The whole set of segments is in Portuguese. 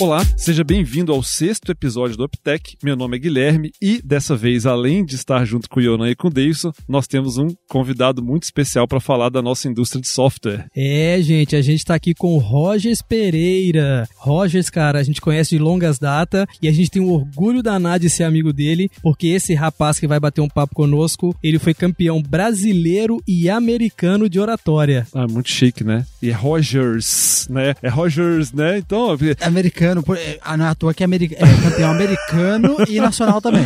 Olá, seja bem-vindo ao sexto episódio do UpTech. Meu nome é Guilherme e dessa vez, além de estar junto com o Yonan e com o Davidson, nós temos um convidado muito especial para falar da nossa indústria de software. É, gente, a gente está aqui com o Rogers Pereira. Rogers, cara, a gente conhece de longas datas e a gente tem um orgulho danado de ser amigo dele, porque esse rapaz que vai bater um papo conosco, ele foi campeão brasileiro e americano de oratória. Ah, muito chique, né? E é Rogers, né? É Rogers, né? Então, Americano, por- é, ah, não é à toa que é, ameri- é campeão americano e nacional também.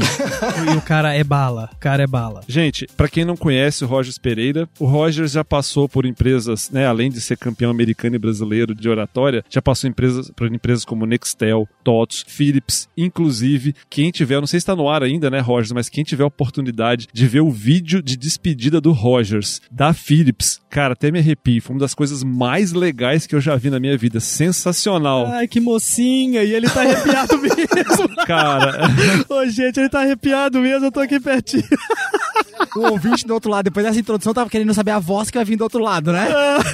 E o cara é bala. O cara é bala. Gente, pra quem não conhece o Rogers Pereira, o Rogers já passou por empresas, né, além de ser campeão americano e brasileiro de oratória, já passou empresas, por empresas como Nextel, TOTS, Philips, inclusive, quem tiver, não sei se tá no ar ainda, né, Rogers, mas quem tiver a oportunidade de ver o vídeo de despedida do Rogers da Philips, cara, até me arrepio, foi uma das coisas mais legais que eu já vi na minha vida, sensacional. Ai, que E ele tá arrepiado mesmo. Cara, Ô, gente, ele tá arrepiado mesmo. Eu tô aqui pertinho. O ouvinte do outro lado, depois dessa introdução, tava querendo saber a voz que vai vir do outro lado, né?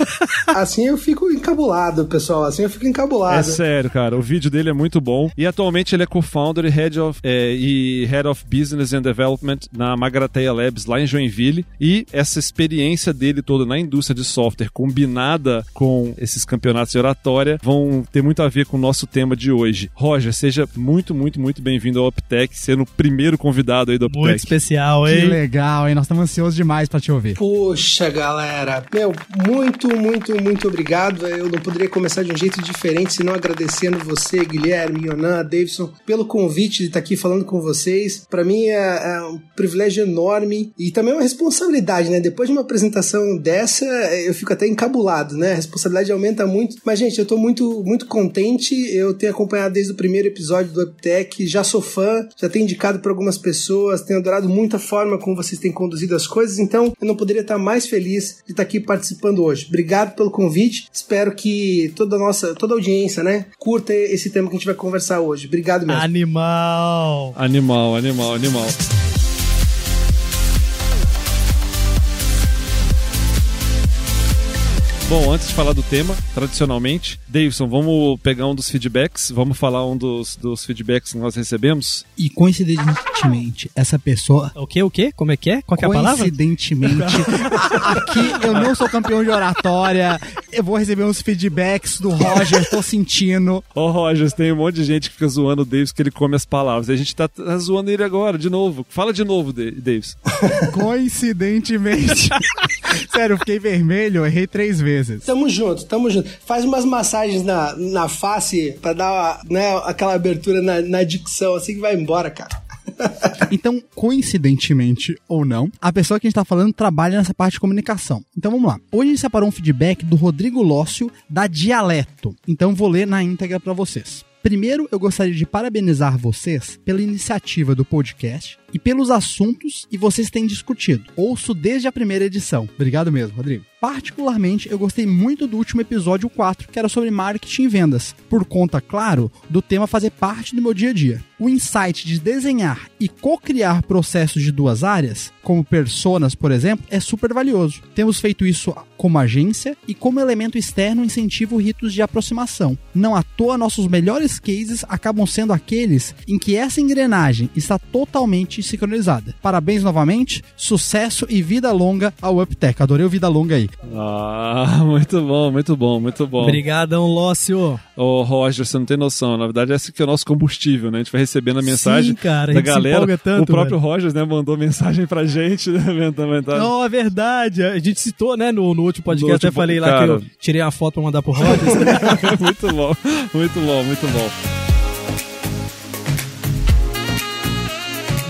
Assim eu fico encabulado, pessoal. Assim eu fico É encabulado. sério, cara. O vídeo dele é muito bom. E atualmente ele é co-founder e head of, é, e head of Business and Development na Magrateia Labs, lá em Joinville. E essa experiência dele toda na indústria de software, combinada com esses campeonatos de oratória, vão ter muito a ver com o nosso tema de hoje. Roger, seja muito, muito, muito bem-vindo ao UpTech, sendo o primeiro convidado aí do UpTech. Muito especial, Que hein? Legal, hein? Nós estamos ansiosos demais pra te ouvir. Poxa, galera. Meu, muito, muito, muito obrigado. Eu não poderia começar de um jeito diferente senão agradecendo você, Guilherme, Yonan, Davidson, pelo convite de estar aqui falando com vocês. Pra mim é, é um privilégio enorme e também uma responsabilidade, né? Depois de uma apresentação dessa, eu fico até encabulado, né? A responsabilidade aumenta muito. Mas, gente, eu tô muito, muito contente. Eu tenho acompanhado desde o primeiro episódio do UpTech, já sou fã, já tenho indicado para algumas pessoas, tenho adorado muito a forma como vocês têm conduzido as coisas, então eu não poderia estar mais feliz de estar aqui participando hoje. Obrigado pelo convite. Espero que toda a nossa, toda a audiência, né, curta esse tema que a gente vai conversar hoje. Obrigado mesmo. Animal. Animal, animal, animal. Bom, antes de falar do tema, tradicionalmente, Davidson, vamos pegar um dos feedbacks, vamos falar um dos, dos feedbacks que nós recebemos. E coincidentemente, essa pessoa. O quê, o quê? Como é que é? Qual que é a palavra? Coincidentemente, aqui eu não sou campeão de oratória. Eu vou receber uns feedbacks do Roger, tô sentindo. Ô, Rogers, tem um monte de gente que fica zoando o Davis que ele come as palavras. A gente tá, tá zoando ele agora, de novo. Fala de novo, Da- Davis. Coincidentemente. Sério, eu fiquei vermelho, eu errei três vezes. Tamo junto, tamo junto. Faz umas massagens na, na face pra dar né, aquela abertura na, na dicção, assim que vai embora, cara. Então, coincidentemente ou não, a pessoa que a gente tá falando trabalha nessa parte de comunicação. Então vamos lá. Hoje a gente separou um feedback do Rodrigo Lócio da Dialeto. Então vou ler na íntegra pra vocês. Primeiro, eu gostaria de parabenizar vocês pela iniciativa do podcast e pelos assuntos que vocês têm discutido. Ouço desde a primeira edição. Obrigado mesmo, Rodrigo. Particularmente, eu gostei muito do último episódio 4, que era sobre marketing e vendas, por conta, claro, do tema fazer parte do meu dia a dia. O insight de desenhar e co-criar processos de duas áreas, como personas, por exemplo, é super valioso. Temos feito isso como agência e como elemento externo incentivo ritos de aproximação. Não à toa, nossos melhores cases acabam sendo aqueles em que essa engrenagem está totalmente sincronizada. Parabéns novamente, sucesso e vida longa ao UpTech. Adorei o vida longa aí. Ah, muito bom, muito bom, muito bom. Obrigadão, Lócio. Ô, Roger, você não tem noção. Na verdade, esse aqui é o nosso combustível, né? A gente vai recebendo a mensagem Sim, cara, a da se galera. tanto, o próprio velho. Rogers, né, mandou mensagem pra gente, né? Não, é verdade. A gente citou, né, no, no último podcast. No até último- falei lá cara. que eu tirei a foto pra mandar pro Rogers. muito bom, muito bom, muito bom.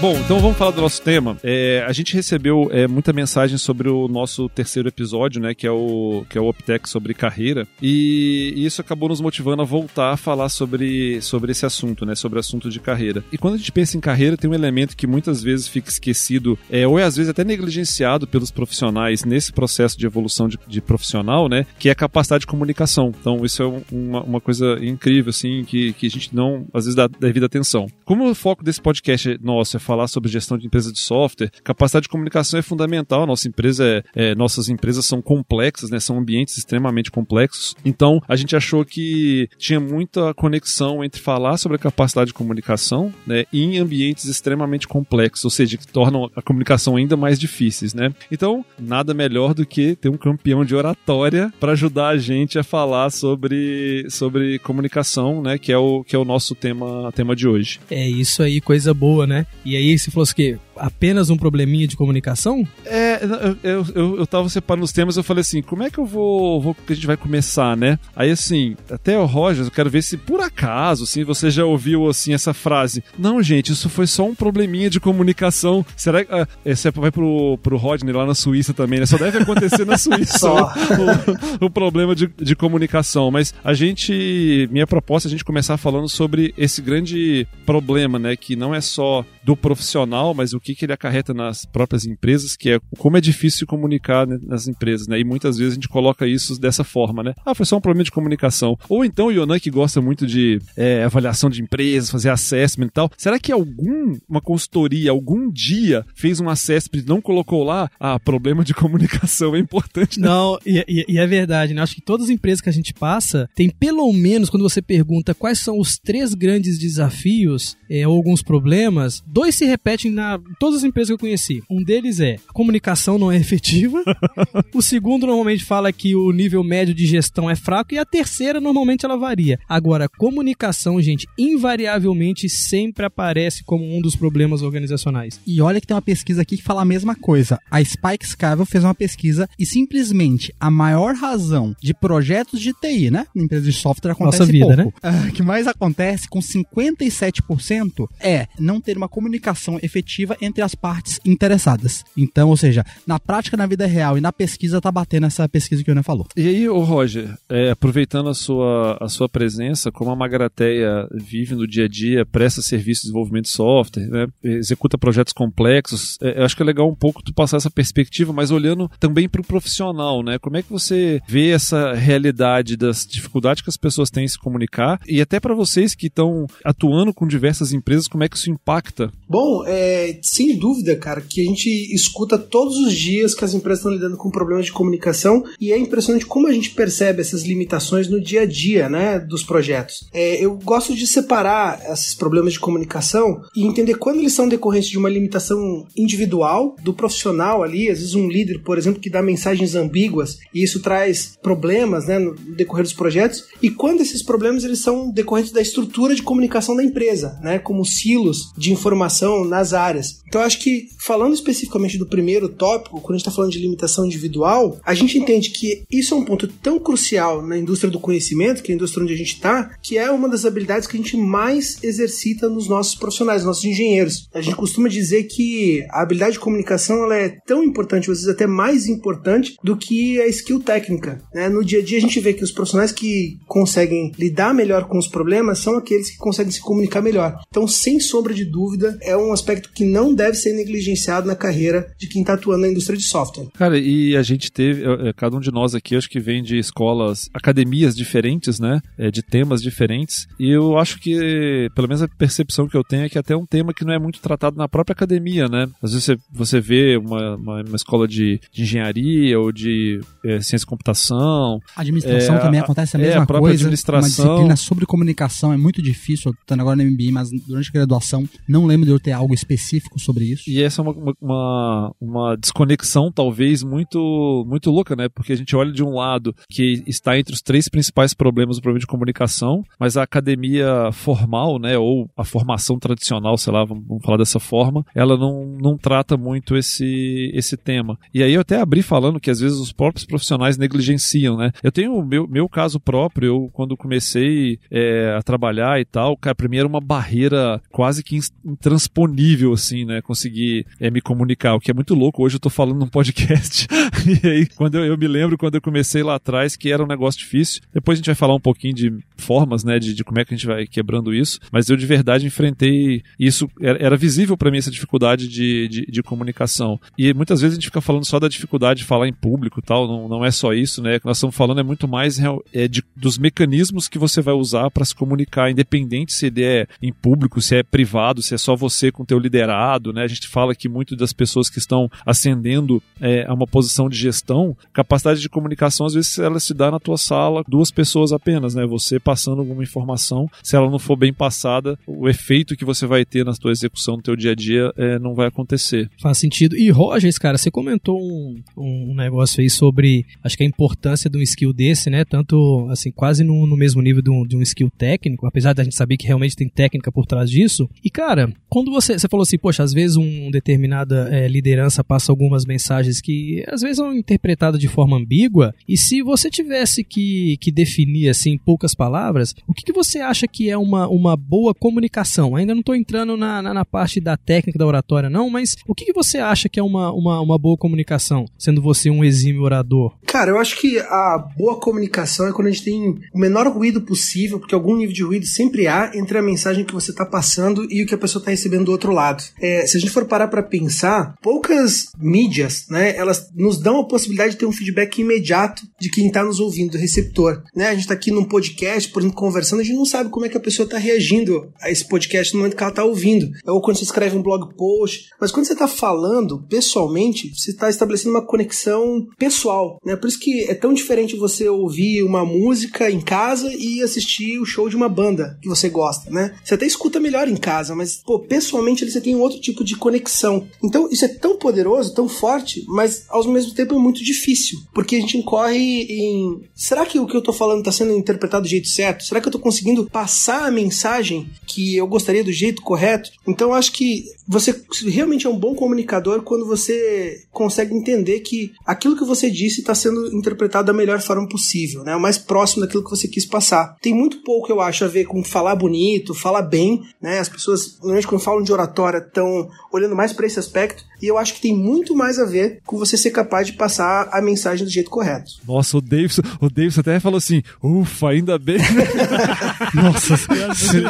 Bom, então vamos falar do nosso tema. É, a gente recebeu é, muita mensagem sobre o nosso terceiro episódio, né? Que é o, que é o Optec sobre carreira. E, isso acabou nos motivando a voltar a falar sobre, sobre esse assunto, né? Sobre o assunto de carreira. E quando a gente pensa em carreira, tem um elemento que muitas vezes fica esquecido, é, ou é às vezes até negligenciado pelos profissionais nesse processo de evolução de, de profissional, né? Que é a capacidade de comunicação. Então, isso é um, uma, uma coisa incrível, assim, que, que a gente não, às vezes, dá devida atenção. Como o foco desse podcast nosso é falar falar sobre gestão de empresas de software, capacidade de comunicação é fundamental. Nossa empresa é, é, nossas empresas são complexas, né? São ambientes extremamente complexos. Então, a gente achou que tinha muita conexão entre falar sobre a capacidade de comunicação, né, em ambientes extremamente complexos, ou seja, que tornam a comunicação ainda mais difíceis, né? Então, nada melhor do que ter um campeão de oratória para ajudar a gente a falar sobre, sobre comunicação, né, que é o que é o nosso tema tema de hoje. É isso aí, coisa boa, né? E aí aí se fosse que apenas um probleminha de comunicação? É, eu, eu, eu tava separando os temas, eu falei assim, como é que eu vou, vou que a gente vai começar, né? Aí assim, até o Roger, eu quero ver se por acaso, assim, você já ouviu assim essa frase. Não, gente, isso foi só um probleminha de comunicação. Será que ah, você vai pro, pro Rodney lá na Suíça também, né? Só deve acontecer na Suíça o, o, problema de, de comunicação. Mas a gente, minha proposta é a gente começar falando sobre esse grande problema, né? Que não é só do profissional, mas o que, que ele acarreta nas próprias empresas, que é como é difícil comunicar né, nas empresas, né? E muitas vezes a gente coloca isso dessa forma, né? Ah, foi só um problema de comunicação. Ou então o Yonan, que gosta muito de é, avaliação de empresas, fazer assessment e tal. Será que algum, uma consultoria, algum dia fez um assessment e não colocou lá, ah, problema de comunicação é importante? Né? Não, e, e, e, é verdade, né? Acho que todas as empresas que a gente passa, tem pelo menos, quando você pergunta quais são os três grandes desafios é, ou alguns problemas, dois se repetem na todas as empresas que eu conheci. Um deles é a comunicação não é efetiva. o segundo normalmente fala que o nível médio de gestão é fraco e a terceira normalmente ela varia. Agora, comunicação, gente, invariavelmente sempre aparece como um dos problemas organizacionais. E olha que tem uma pesquisa aqui que fala a mesma coisa. A Spike Scavel fez uma pesquisa e simplesmente a maior razão de projetos de TI, né, empresa de software acontece Nossa vida, pouco. Né? Uh, que mais acontece com 57% é não ter uma comunicação efetiva entre as partes interessadas. Então, ou seja, na prática, na vida real e na pesquisa, tá batendo essa pesquisa que o Ana falou. E aí, ô Roger, é, aproveitando a sua, a sua presença, como a Magrateia vive no dia a dia, presta serviço de desenvolvimento de software, né, executa projetos complexos, é, eu acho que é legal um pouco tu passar essa perspectiva, mas olhando também para o profissional, né? Como é que você vê essa realidade das dificuldades que as pessoas têm em se comunicar e até para vocês que estão atuando com diversas empresas, como é que isso impacta? Bom, é, sem dúvida, cara, que a gente escuta todos os dias que as empresas estão lidando com problemas de comunicação e é impressionante como a gente percebe essas limitações no dia a dia, né, dos projetos. É, eu gosto de separar esses problemas de comunicação e entender quando eles são decorrentes de uma limitação individual do profissional ali, às vezes um líder, por exemplo, que dá mensagens ambíguas e isso traz problemas, né, no decorrer dos projetos, e quando esses problemas eles são decorrentes da estrutura de comunicação da empresa, né, como silos de informação nas áreas. Então acho que, falando especificamente do primeiro tópico, quando a gente está falando de limitação individual, a gente entende que isso é um ponto tão crucial na indústria do conhecimento, que é a indústria onde a gente está, que é uma das habilidades que a gente mais exercita nos nossos profissionais, nos nossos engenheiros. A gente costuma dizer que a habilidade de comunicação ela é tão importante, às vezes até mais importante, do que a skill técnica. Né? No dia a dia a gente vê que os profissionais que conseguem lidar melhor com os problemas são aqueles que conseguem se comunicar melhor. Então, sem sombra de dúvida, é um aspecto que não deve deve ser negligenciado na carreira de quem está atuando na indústria de software. Cara, e a gente teve, é, cada um de nós aqui, acho que vem de escolas, academias diferentes, né? É, de temas diferentes. E eu acho que, pelo menos a percepção que eu tenho é que até é um tema que não é muito tratado na própria academia, né? Às vezes você, você vê uma, uma, uma escola de, de, engenharia ou de é, ciência de computação. Administração é, também acontece a mesma é, a própria coisa. Administração. Uma disciplina sobre comunicação é muito difícil. Eu tô agora no MBA, mas durante a graduação não lembro de eu ter algo específico sobre isso. E essa é uma, uma, uma desconexão talvez muito muito louca, né? Porque a gente olha de um lado que está entre os três principais problemas do problema de comunicação, mas a academia formal, né, ou a formação tradicional, sei lá, vamos, falar dessa forma, ela não, não trata muito esse esse tema. E aí eu até abri falando que às vezes os próprios profissionais negligenciam, né? Eu tenho o meu, meu caso próprio, eu quando comecei é, a trabalhar e tal, cara, pra mim era uma barreira quase que intransponível, assim, né? Conseguir é, me comunicar, o que é muito louco. Hoje eu tô falando num podcast. e aí, quando eu, eu, me lembro quando eu comecei lá atrás, que era um negócio difícil. Depois a gente vai falar um pouquinho de formas, né? De, de como é que a gente vai quebrando isso. Mas eu de verdade enfrentei isso. Era, era visível para mim essa dificuldade de, de, de, comunicação. E muitas vezes a gente fica falando só da dificuldade de falar em público tal. Não, não é só isso, né? O que nós estamos falando é muito mais é, de, dos mecanismos que você vai usar para se comunicar, independente se ele é em público, se é privado, se é só você com teu liderado, né? A gente fala que muito das pessoas que estão ascendendo é, a uma posição de gestão, capacidade de comunicação, às vezes ela se dá na tua sala, duas pessoas apenas, né? Você passando alguma informação, se ela não for bem passada, o efeito que você vai ter na tua execução, no teu dia a dia, é, não vai acontecer. Faz sentido. E Rogers, cara, você comentou um, um negócio aí sobre, acho que a importância de um skill desse, né? Tanto, assim, quase no, no mesmo nível de um, de um skill técnico, apesar da gente saber que realmente tem técnica por trás disso. E, cara, quando você, você falou assim, poxa, às vezes uma determinada é, liderança passa algumas mensagens que às vezes são interpretadas de forma ambígua, e se você tivesse que, que definir, assim, em poucas palavras, o que, que você acha que é uma, uma boa comunicação? Ainda não estou entrando na, na, na, parte da técnica da oratória, não, mas o que, que você acha que é uma, uma, uma boa comunicação, sendo você um exímio orador? Cara, eu acho que a boa comunicação é quando a gente tem o menor ruído possível, porque algum nível de ruído sempre há entre a mensagem que você está passando e o que a pessoa está recebendo do outro lado. É, se a gente for parar para pensar, poucas mídias, né, elas nos dão a possibilidade de ter um feedback imediato de quem está nos ouvindo, do receptor. Né? A gente está aqui num podcast, por exemplo, conversando, a gente não sabe como é que a pessoa está reagindo a esse podcast no momento que ela está ouvindo. Ou quando você escreve um blog post. Mas quando você está falando pessoalmente, você está estabelecendo uma conexão pessoal. Né? Por isso que é tão diferente você ouvir uma música em casa e assistir o show de uma banda que você gosta, né? Você até escuta melhor em casa, mas, pô, pessoalmente você tem um outro tipo de conexão. Então, isso é tão poderoso, tão forte, mas ao mesmo tempo é muito difícil, porque a gente incorre em. Será que o que eu tô falando tá sendo interpretado do jeito certo? Será que eu tô conseguindo passar a mensagem que eu gostaria do jeito correto? Então, acho que você realmente é um bom comunicador quando você consegue entender que aquilo que você disse está sendo interpretado da melhor forma possível, né? O mais próximo daquilo que você quis passar. Tem muito pouco, eu acho, a ver com falar bonito, falar bem, né? As pessoas, normalmente, quando falam de oratória, estão olhando mais para esse aspecto, e eu acho que tem muito mais a ver com você ser capaz de passar a mensagem do jeito correto. Nossa, o Davidson, o Davidson até falou assim: ufa, ainda bem. Nossa,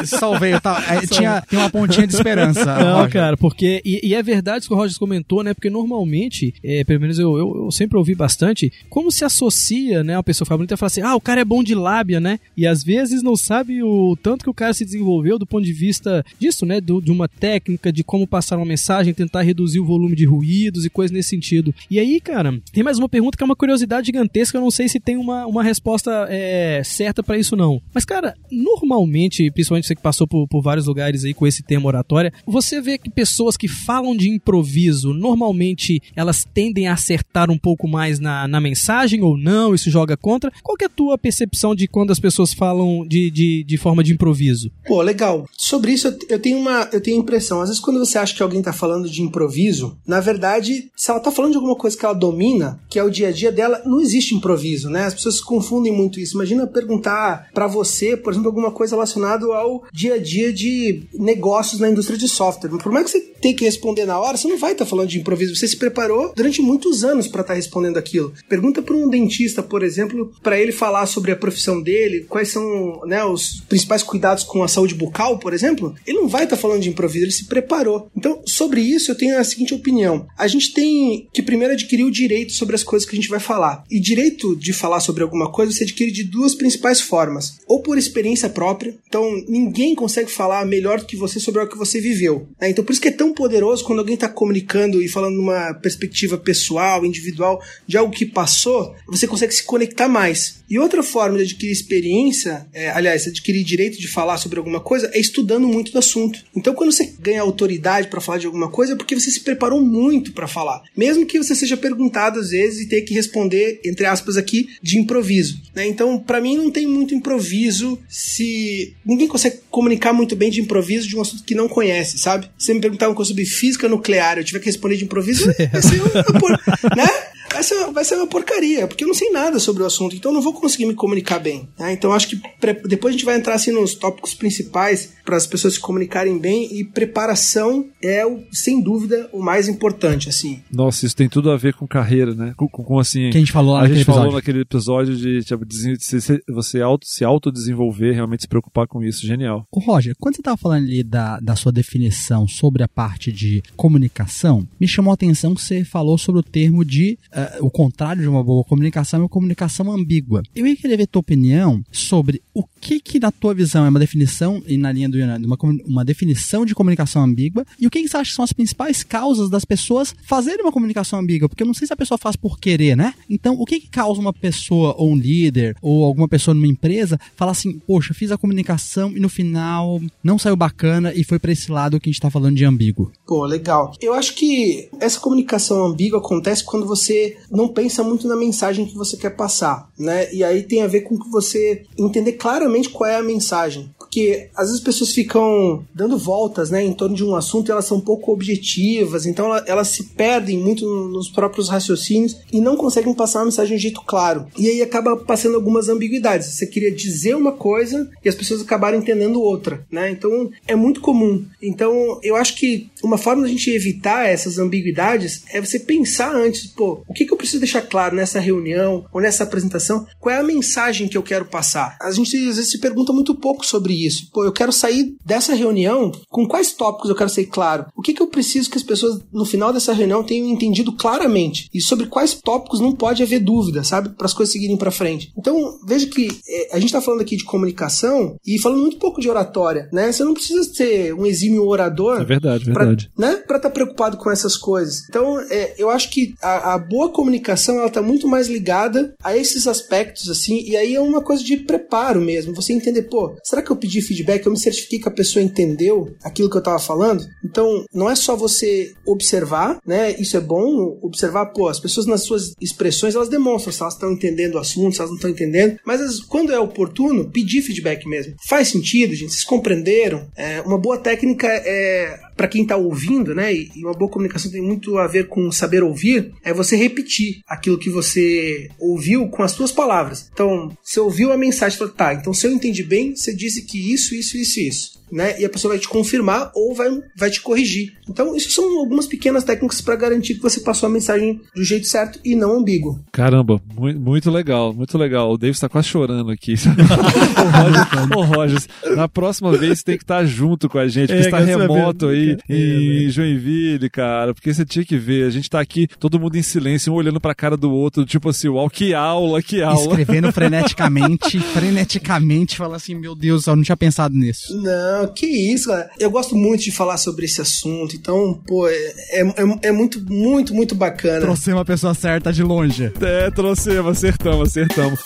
salvei. Tá, tinha, tinha uma pontinha de esperança. Não, Roger. cara, porque. E, e, é verdade isso que o Roger comentou, né? Porque normalmente, é, pelo menos eu, eu, eu, sempre ouvi bastante, como se associa, né? Uma pessoa ficar bonita e falar assim: ah, o cara é bom de lábia, né? E às vezes não sabe o tanto que o cara se desenvolveu do ponto de vista disso, né? Do, de uma técnica, de como passar uma mensagem, tentar reduzir o volume de ruídos e coisas nesse sentido. E aí, cara, tem mais uma pergunta que é uma curiosidade gigantesca, eu não sei se tem uma, uma resposta é, certa para isso não. Mas, cara, normalmente, principalmente você que passou por, por vários lugares aí com esse tema oratória, você vê que pessoas que falam de improviso, normalmente elas tendem a acertar um pouco mais na, na mensagem ou não, isso joga contra. Qual é a tua percepção de quando as pessoas falam de, de, de forma de improviso? Pô, legal. Sobre isso eu tenho uma eu tenho impressão. Às vezes quando você acha que alguém tá falando de improviso, na verdade, se ela tá falando de alguma coisa que ela domina, que é o dia a dia dela, não existe improviso, né? As pessoas confundem muito isso. Imagina perguntar para você, por exemplo, alguma coisa relacionada ao dia a dia de negócios na indústria de software. Por mais que você tenha que responder na hora, você não vai estar tá falando de improviso. Você se preparou durante muitos anos para estar tá respondendo aquilo. Pergunta para um dentista, por exemplo, para ele falar sobre a profissão dele, quais são né, os principais cuidados com a saúde bucal, por exemplo. Ele não vai estar tá falando de improviso, ele se preparou. Então, sobre isso, eu tenho a seguinte opinião: a gente tem que primeiro adquirir o direito sobre as coisas que a gente vai falar. E direito de falar sobre alguma coisa você adquire de duas principais formas: ou por experiência própria, então ninguém consegue falar melhor do que você sobre o que você viveu. Né? Então, por isso que é tão poderoso quando alguém está comunicando e falando numa perspectiva pessoal, individual, de algo que passou, você consegue se conectar mais. E outra forma de adquirir experiência, é, aliás, adquirir direito de falar sobre alguma coisa, é estudando muito do assunto. Então, quando você ganha autoridade para falar de alguma coisa, é porque você se preparou muito para falar. Mesmo que você seja perguntado às vezes e tenha que responder, entre aspas, aqui, de improviso. Né? Então, para mim, não tem muito improviso se. Ninguém consegue comunicar muito bem de improviso de um assunto que não conhece, sabe? Se me perguntar uma coisa sobre física nuclear, eu tiver que responder de improviso, vai ser, né? Vai ser, vai ser uma porcaria, porque eu não sei nada sobre o assunto, então eu não vou conseguir me comunicar bem. Né? Então acho que depois a gente vai entrar assim nos tópicos principais para as pessoas se comunicarem bem e preparação é, o, sem dúvida, o mais importante, assim. Nossa, isso tem tudo a ver com carreira, né? Com, com, com assim... Que a gente falou A gente episódio. falou naquele episódio de tipo, se, você auto, se autodesenvolver, realmente se preocupar com isso. Genial. Ô Roger, quando você estava falando ali da, da sua definição sobre a parte de comunicação, me chamou a atenção que você falou sobre o termo de uh, o contrário de uma boa comunicação é uma comunicação ambígua. Eu ia querer ver tua opinião sobre o que que na tua visão é uma definição, e na linha do Yonanda, uma, uma definição de comunicação ambígua, e o que, que você acha que são as principais causas das pessoas fazerem uma comunicação ambígua? Porque eu não sei se a pessoa faz por querer, né? Então, o que que causa uma pessoa, ou um líder, ou alguma pessoa numa empresa, falar assim, poxa, fiz a comunicação e no final não saiu bacana e foi para esse lado que a gente tá falando de ambíguo? Pô, legal. Eu acho que essa comunicação ambígua acontece quando você não pensa muito na mensagem que você quer passar, né? E aí tem a ver com que você entender claramente qual é a mensagem. Porque às vezes as pessoas ficam dando voltas, né, em torno de um assunto e elas são pouco objetivas, então elas se perdem muito nos próprios raciocínios e não conseguem passar uma mensagem de um jeito claro. E aí acaba passando algumas ambiguidades. Você queria dizer uma coisa e as pessoas acabaram entendendo outra, né? Então é muito comum. Então eu acho que uma forma da gente evitar essas ambiguidades é você pensar antes, pô, o que, que eu preciso deixar claro nessa reunião ou nessa apresentação? Qual é a mensagem que eu quero passar? A gente às vezes se pergunta muito pouco sobre isso. Pô, eu quero sair dessa reunião com quais tópicos eu quero ser claro? O que, que eu preciso que as pessoas no final dessa reunião tenham entendido claramente? E sobre quais tópicos não pode haver dúvida, sabe? Para as coisas seguirem para frente. Então, veja que é, a gente está falando aqui de comunicação e falando muito pouco de oratória, né? Você não precisa ser um exímio orador. É verdade, verdade. Pra, né? Para estar tá preocupado com essas coisas. Então, é, eu acho que a, a boa comunicação ela tá muito mais ligada a esses aspectos, assim, e aí é uma coisa de preparo mesmo. Você entender, pô, será que eu pedi feedback? Eu me certifiquei que a pessoa entendeu aquilo que eu tava falando? Então, não é só você observar, né? Isso é bom, observar, pô, as pessoas nas suas expressões, elas demonstram se elas estão entendendo o assunto, se elas não estão entendendo, mas quando é oportuno, pedir feedback mesmo. Faz sentido, gente? Vocês compreenderam? É, uma boa técnica é para quem está ouvindo, né? E uma boa comunicação tem muito a ver com saber ouvir, é você repetir aquilo que você ouviu com as suas palavras. Então, você ouviu a mensagem, falou, tá, então se eu entendi bem, você disse que isso, isso, isso, isso né? E a pessoa vai te confirmar ou vai, vai te corrigir. Então, isso são algumas pequenas técnicas para garantir que você passou a mensagem do jeito certo e não ambíguo. Caramba, muito, muito legal, muito legal. O David está quase chorando aqui. Ô, Rogers, na próxima vez você tem que estar tá junto com a gente, porque é, está remoto aí é, em Joinville, cara. Porque você tinha que ver, a gente está aqui, todo mundo em silêncio, um olhando para a cara do outro, tipo assim, uau, que aula, que aula. Escrevendo freneticamente, freneticamente, falando assim, meu Deus, eu não tinha pensado nisso. Não, não, que isso, cara. Eu gosto muito de falar sobre esse assunto, então, pô, é, é, é muito, muito, muito bacana. Trouxemos a pessoa certa de longe. É, trouxemos, acertamos, acertamos.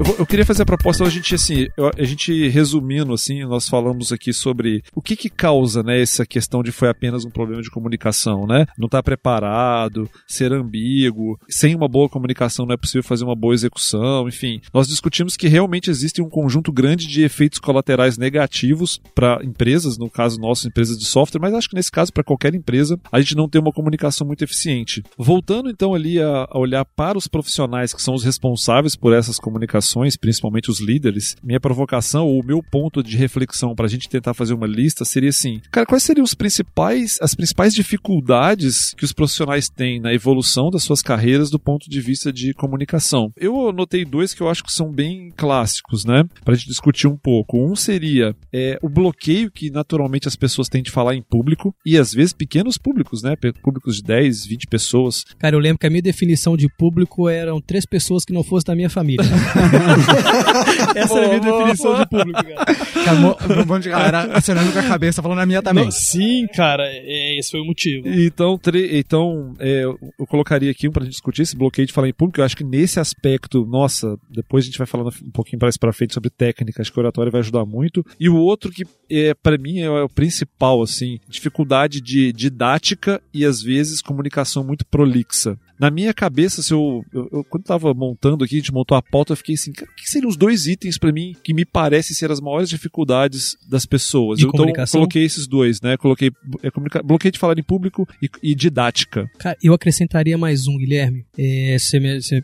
Eu, eu, queria fazer a proposta, a gente, assim, a gente resumindo, assim, nós falamos aqui sobre o que que causa, né, essa questão de foi apenas um problema de comunicação, né? Não estar tá preparado, ser ambíguo, sem uma boa comunicação não é possível fazer uma boa execução, enfim. Nós discutimos que realmente existe um conjunto grande de efeitos colaterais negativos para empresas, no caso nosso, empresas de software, mas acho que nesse caso, para qualquer empresa, a gente não tem uma comunicação muito eficiente. Voltando então ali a, a olhar para os profissionais que são os responsáveis por essas comunicações, principalmente os líderes, minha provocação ou o meu ponto de reflexão para a gente tentar fazer uma lista seria assim: cara, quais seriam os principais, as principais dificuldades que os profissionais têm na evolução das suas carreiras do ponto de vista de comunicação? Eu anotei dois que eu acho que são bem clássicos, né? Para a gente discutir um pouco. Um seria é, o bloqueio que naturalmente as pessoas têm de falar em público e às vezes pequenos públicos, né? Públicos de 10, 20 pessoas. Cara, eu lembro que a minha definição de público eram três pessoas que não fossem da minha família. Essa é a minha definição de público, cara. Cara, um monte de galera acionando com a cabeça, falando a minha também. Não, sim, cara, é, esse foi o motivo. Então, tre- então é, eu colocaria aqui um pra gente discutir esse bloqueio de falar em público. Eu acho que nesse aspecto, nossa, depois a gente vai falando um pouquinho mais pra frente sobre técnica, acho que o oratório vai ajudar muito. E o outro que é para mim é o principal, assim, dificuldade de didática e às vezes comunicação muito prolixa. Na minha cabeça, se eu, eu, eu- quando tava montando aqui, a gente montou a pauta, eu fiquei assim, cara, o que seriam os dois itens pra mim que me parecem ser as maiores dificuldades das pessoas? De eu então coloquei esses dois, né? Coloquei é, comunica- bloqueio de falar em público e, e didática. Cara, eu acrescentaria mais um, Guilherme, é, se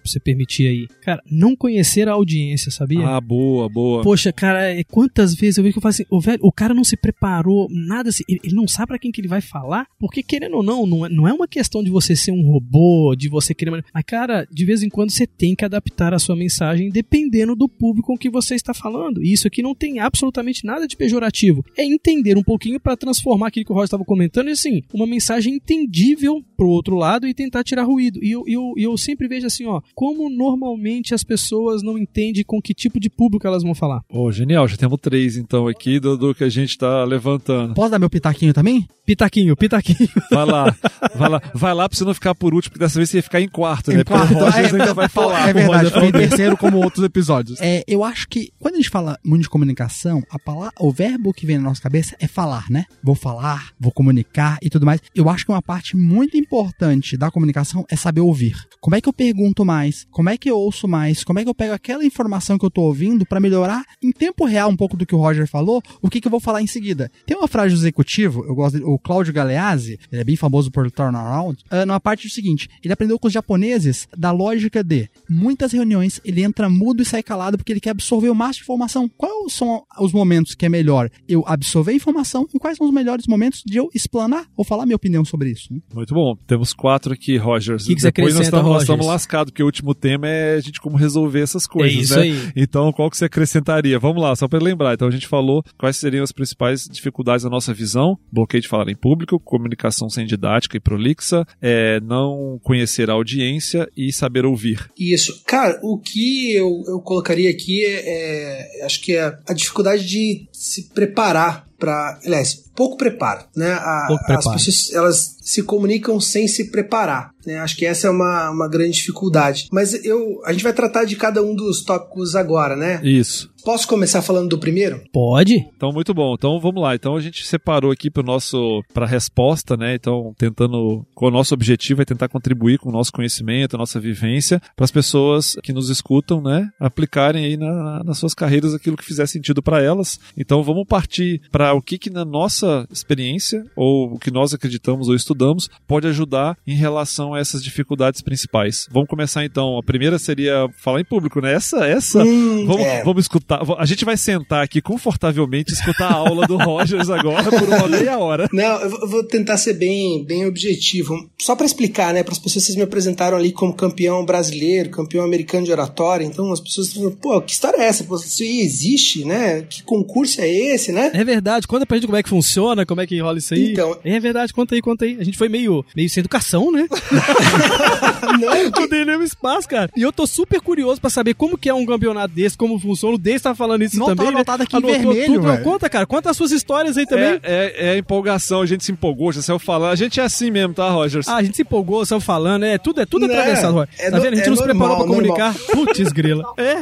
você permitir aí. Cara, não conhecer a audiência, sabia? Ah, boa, boa. Poxa, cara, é, quantas vezes eu vejo que eu falo assim, o, velho, o cara não se preparou, nada assim, ele, ele não sabe pra quem que ele vai falar, porque querendo ou não, não é, não é uma questão de você ser um robô, de você querer... Mas, cara, de vez em quando você tem que adaptar a sua mensagem dependendo do público com que você está falando. E isso aqui não tem absolutamente nada de pejorativo. É entender um pouquinho pra transformar aquilo que o Roger estava comentando, e assim, uma mensagem entendível pro outro lado e tentar tirar ruído. E eu, eu, eu sempre vejo assim, ó, como normalmente as pessoas não entendem com que tipo de público elas vão falar. Pô, genial, já temos três então aqui do, do que a gente tá levantando. Posso dar meu pitaquinho também? Pitaquinho, pitaquinho. Vai lá, vai lá, vai lá pra você não ficar por último, porque dessa vez você ia ficar em quarto, né? Em Porque quarto. o Rogers É, ainda vai falar. É verdade, fiquei em terceiro como outros episódios. É, eu acho que quando a gente fala muito de comunicação, a palavra, o verbo que vem na nossa cabeça é falar, né? Vou falar, vou comunicar e tudo mais. Eu acho que uma parte muito importante da comunicação é saber ouvir. Como é que eu pergunto mais? Como é que eu ouço mais? Como é que eu pego aquela informação que eu tô ouvindo pra melhorar em tempo real um pouco do que o Roger falou? O que, que eu vou falar em seguida? Tem uma frase do executivo, eu gosto dele, o Cláudio Galeazzi, ele é bem famoso por turnaround, uh, numa parte do seguinte, ele aprendeu com os japoneses da lógica de muitas reuniões ele entra mudo e sai calado porque ele quer absorver o máximo de informação. Quais são os momentos que é melhor eu absorver informação e quais são os melhores momentos de eu explanar ou falar minha opinião sobre isso? né? Muito bom. Temos quatro aqui, Rogers. Que que você Depois nós acrescenta, estamos, nós estamos lascados, porque o último tema é a gente como resolver essas coisas, É isso né? aí. Então, qual que você acrescentaria? Vamos lá, só para lembrar. Então, a gente falou quais seriam as principais dificuldades da nossa visão: bloqueio de falar em público, comunicação sem didática e prolixa, é, não conhecer a audiência e saber ouvir. Isso. Cara, o que eu, eu colocaria aqui é, é- Acho que é a dificuldade de se preparar para. Aliás, pouco preparo, né? A- Pouco As preparo. pessoas elas se comunicam sem se preparar. Né? Acho que essa é uma, uma grande dificuldade. Mas eu, a gente vai tratar de cada um dos tópicos agora, né? Isso. Posso começar falando do primeiro? Pode? Então, muito bom. Então, vamos lá. Então, a gente separou aqui para nosso para resposta, né? Então, tentando com o nosso objetivo é tentar contribuir com o nosso conhecimento, a nossa vivência, para as pessoas que nos escutam, né, aplicarem aí na- nas suas carreiras aquilo que fizer sentido para elas. Então, vamos partir para o que que na nossa experiência ou o que nós acreditamos ou estudamos pode ajudar em relação a essas dificuldades principais. Vamos começar então. A primeira seria falar em público, né? Essa essa Hum, Vamos, é. vamos escutar. A gente vai sentar aqui confortavelmente e escutar a aula do Rogers agora por uma meia hora. Não, eu vou- tentar ser bem, bem objetivo. Só para explicar, né, para as pessoas, vocês me apresentaram ali como campeão brasileiro, campeão americano de oratória, então as pessoas falando, pô, que história é essa? Isso aí existe, né? Que concurso é esse, né? É verdade, conta pra gente como é que funciona, como é que rola isso aí. Então- É verdade, conta aí, conta aí. A gente foi meio, meio sem educação, né? Não, Não dei nenhum espaço, cara. E eu tô super curioso pra saber como que é um campeonato desse, como funciona. O Dez tá falando isso Não, tá também. né? anotado aqui em Anotou vermelho, tudo. velho. Conta, cara. Conta as suas histórias aí também. É, é, é a empolgação, a gente se empolgou, já saiu falando. A gente é assim mesmo, tá, Rogers? Ah, a gente se empolgou, saiu falando, é tudo, é tudo Não, atravessado. Roy. é tá no- vendo? A gente é não se preparou normal, pra comunicar. Putz, grila. É.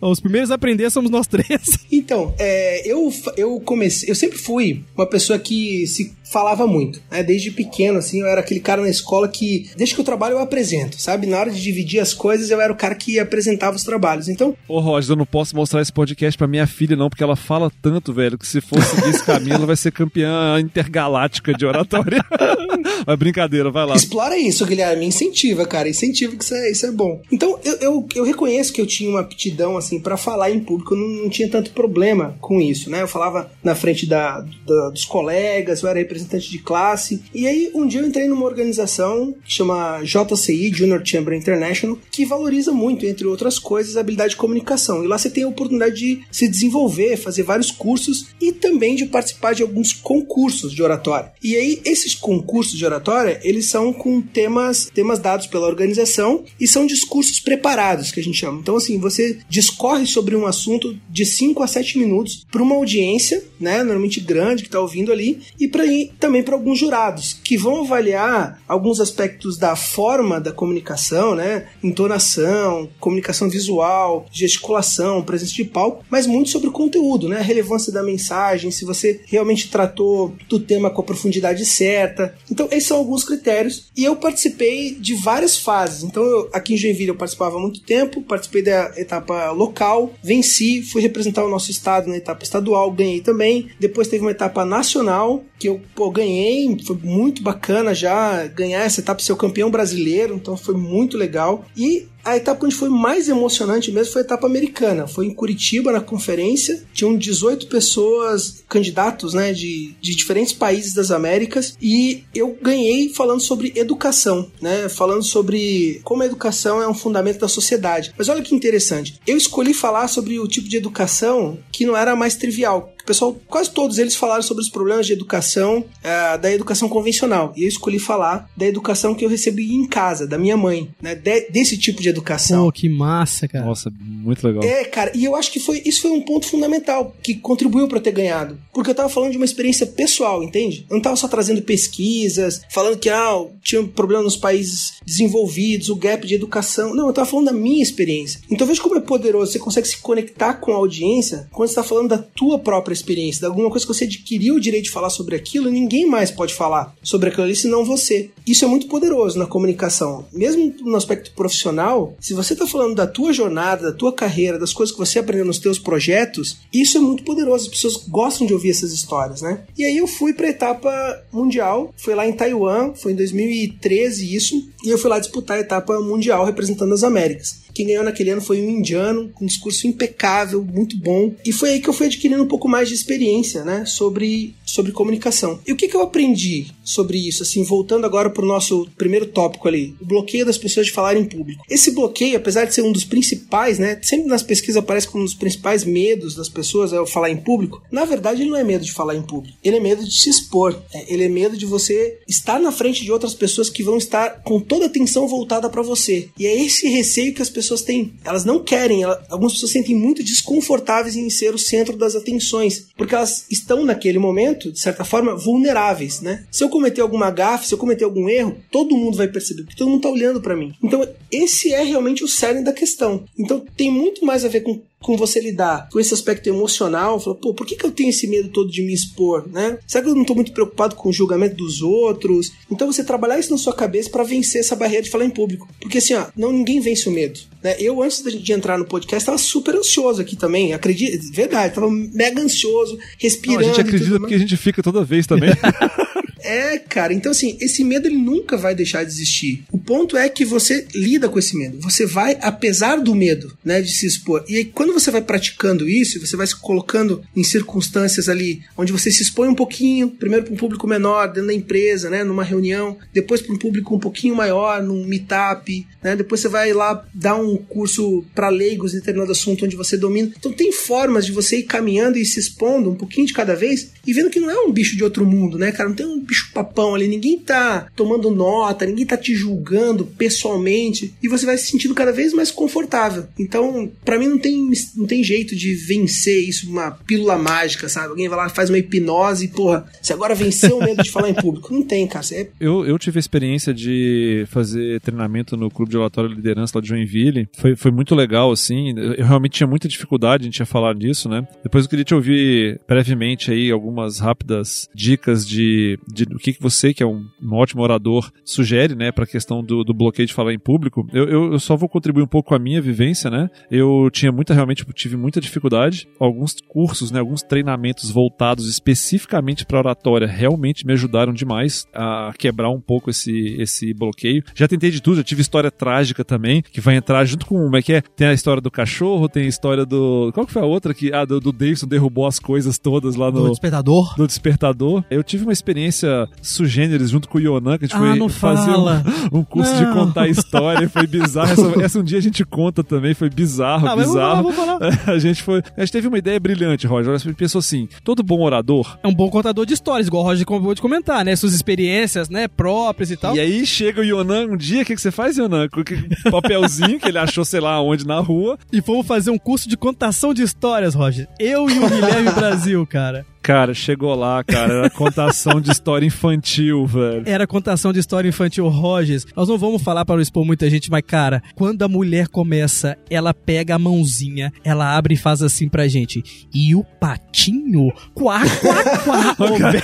Os primeiros a aprender somos nós três. Então, é, eu, fa- eu comecei. Eu sempre fui uma pessoa que se falava muito. Né? Desde pequeno, assim, eu era aquele cara na escola que, desde que eu trabalho, eu apresento, sabe? Na hora de dividir as coisas, eu era o cara que apresentava os trabalhos. Então, Ô, Rogers, eu não posso mostrar esse podcast pra minha filha, não, porque ela fala tanto, velho, que se for seguir esse caminho, ela vai ser campeã intergaláctica de oratória. Mas brincadeira, vai lá. Explora isso, Guilherme. Incentiva, cara. Incentiva que isso é, isso é bom. Então, eu, eu, eu reconheço que eu tinha uma aptidão, assim, pra falar em público. Eu não, não tinha tanto problema com isso, né? Eu falava na frente da, da- dos colegas, eu era representante de classe. E aí, um dia eu entrei numa organização que chama JCI, Junior Chamber International, que valoriza muito, entre outras coisas, a habilidade de comunicação. E lá você tem a oportunidade de se desenvolver, fazer vários cursos e também de participar de alguns concursos de oratória. E aí, esses concursos cursos de oratória, eles são com temas, temas dados pela organização e são discursos preparados, que a gente chama. Então, assim, você discorre sobre um assunto de 5 a 7 minutos para uma audiência, né, normalmente grande, que está ouvindo ali, e para também para alguns jurados, que vão avaliar alguns aspectos da forma da comunicação, né, entonação, comunicação visual, gesticulação, presença de palco, mas muito sobre o conteúdo, né, a relevância da mensagem, se você realmente tratou do tema com a profundidade certa. Então, esses são alguns critérios. E eu participei de várias fases. Então, eu, aqui em Joinville eu participava há muito tempo, participei da etapa local, venci, fui representar o nosso estado na etapa estadual, ganhei também. Depois teve uma etapa nacional, que eu pô, ganhei, foi muito bacana já ganhar essa etapa, ser o campeão brasileiro, então foi muito legal. E a etapa onde foi mais emocionante mesmo foi a etapa americana. Foi em Curitiba, na conferência. Tinham 18 pessoas, candidatos né, de, de diferentes países das Américas. E eu ganhei falando sobre educação, né? Falando sobre como a educação é um fundamento da sociedade. Mas olha que interessante. Eu escolhi falar sobre o tipo de educação que não era mais trivial. O pessoal, quase todos eles falaram sobre os problemas de educação, é, da educação convencional. E eu escolhi falar da educação que eu recebi em casa, da minha mãe, né? De, desse tipo de educação. Pô, que massa, cara. Nossa, muito legal. É, cara, e eu acho que foi isso foi um ponto fundamental que contribuiu para ter ganhado. Porque eu tava falando de uma experiência pessoal, entende? Eu não tava só trazendo pesquisas, falando que ah, tinha um problema nos países desenvolvidos, o gap de educação. Não, eu tava falando da minha experiência. Então veja como é poderoso, você consegue se conectar com a audiência quando você tá falando da tua própria experiência, de alguma coisa que você adquiriu o direito de falar sobre aquilo, ninguém mais pode falar sobre aquilo ali senão você. Isso é muito poderoso na comunicação. Mesmo no aspecto profissional, se você está falando da tua jornada, da tua carreira, das coisas que você aprendeu nos teus projetos, isso é muito poderoso. As pessoas gostam de ouvir essas histórias, né? E aí eu fui para a etapa mundial, foi lá em Taiwan, foi em 2013 isso, e eu fui lá disputar a etapa mundial representando as Américas. Quem ganhou naquele ano foi um indiano, com um discurso impecável, muito bom. E foi aí que eu fui adquirindo um pouco mais de experiência, né, sobre, sobre comunicação. E o que, que eu aprendi sobre isso, assim, voltando agora para o nosso primeiro tópico ali, o bloqueio das pessoas de falar em público. Esse bloqueio, apesar de ser um dos principais, né, sempre nas pesquisas aparece como um dos principais medos das pessoas é falar em público, na verdade ele não é medo de falar em público, ele é medo de se expor, é, ele é medo de você estar na frente de outras pessoas que vão estar com toda a atenção voltada para você. E é esse receio que as pessoas têm. Elas não querem, elas, algumas pessoas se sentem muito desconfortáveis em ser o centro das atenções, porque elas estão naquele momento, de certa forma, vulneráveis, né? Se eu cometer alguma gafe, se eu cometer algum erro, todo mundo vai perceber, porque todo mundo tá olhando para mim. Então, esse é realmente o cerne da questão. Então, tem muito mais a ver com com você lidar com esse aspecto emocional, falar, pô, por que, que eu tenho esse medo todo de me expor, né? Será que eu não tô muito preocupado com o julgamento dos outros? Então você trabalhar isso na sua cabeça para vencer essa barreira de falar em público. Porque assim, ó, não ninguém vence o medo, né? Eu antes de entrar no podcast tava super ansioso aqui também, acredito, verdade, tava mega ansioso, respirando. Não, a gente acredita porque a gente fica toda vez também. É, cara, então assim, esse medo ele nunca vai deixar de existir. O ponto é que você lida com esse medo. Você vai, apesar do medo, né, de se expor. E aí, quando você vai praticando isso, você vai se colocando em circunstâncias ali onde você se expõe um pouquinho, primeiro para um público menor, dentro da empresa, né, numa reunião, depois para um público um pouquinho maior, num meetup, né, depois você vai lá dar um curso para leigos em determinado assunto onde você domina. Então, tem formas de você ir caminhando e se expondo um pouquinho de cada vez e vendo que não é um bicho de outro mundo, né, cara? Não tem um bicho papão ali, ninguém tá tomando nota, ninguém tá te julgando pessoalmente e você vai se sentindo cada vez mais confortável. Então, para mim não tem, não tem jeito de vencer isso, uma pílula mágica, sabe? Alguém vai lá, faz uma hipnose e, porra, você agora venceu o medo de falar em público. Não tem, cara. É... Eu, eu tive a experiência de fazer treinamento no Clube de Oratório de Liderança lá de Joinville. Foi, foi muito legal, assim. Eu realmente tinha muita dificuldade, a gente ia falar disso, né? Depois eu queria te ouvir brevemente aí algumas rápidas dicas de, de o que, que você, que é um, um ótimo orador, sugere, né, para a questão do, do, bloqueio de falar em público. Eu, eu, eu, só vou contribuir um pouco com a minha vivência, né? Eu tinha muita, realmente, tive muita dificuldade. Alguns cursos, né, alguns treinamentos voltados especificamente para oratória realmente me ajudaram demais a quebrar um pouco esse, esse bloqueio. Já tentei de tudo, já tive história trágica também, que vai entrar junto com, como é que é? Tem a história do cachorro, tem a história do. Qual que foi a outra que. Ah, do, do Davidson derrubou as coisas todas lá no. Do despertador? Do despertador. Eu tive uma experiência sugêneres junto com o Yonan, que a gente ah, foi fazer um, um, curso de Não. contar história, foi bizarro. Essa, essa um dia a gente conta também, foi bizarro, Ah, bizarro. vamos falar. A gente foi. A gente teve uma ideia brilhante, Roger. A gente pensou assim: todo bom orador. É um bom contador de histórias, igual o Roger acabou de comentar, né? Suas experiências, né, próprias e tal. E aí chega o Yonan um dia, o que, que você faz, Yonan? Com aquele papelzinho que ele achou, sei lá onde, na rua. E fomos fazer um curso de contação de histórias, Roger. Eu e o Guilherme Brasil, cara. Cara, chegou lá, cara, era contação de história infantil, velho. Era contação de história infantil Rogers. Nós não vamos falar para não expor muita gente, mas cara, quando a mulher começa, ela pega a mãozinha, ela abre e faz assim pra gente. E o patinho? Quá, quá, quá. Velho.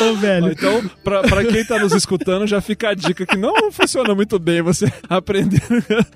Ô, velho. Então, pra, pra quem tá nos escutando, já fica a dica que não funciona muito bem você aprender.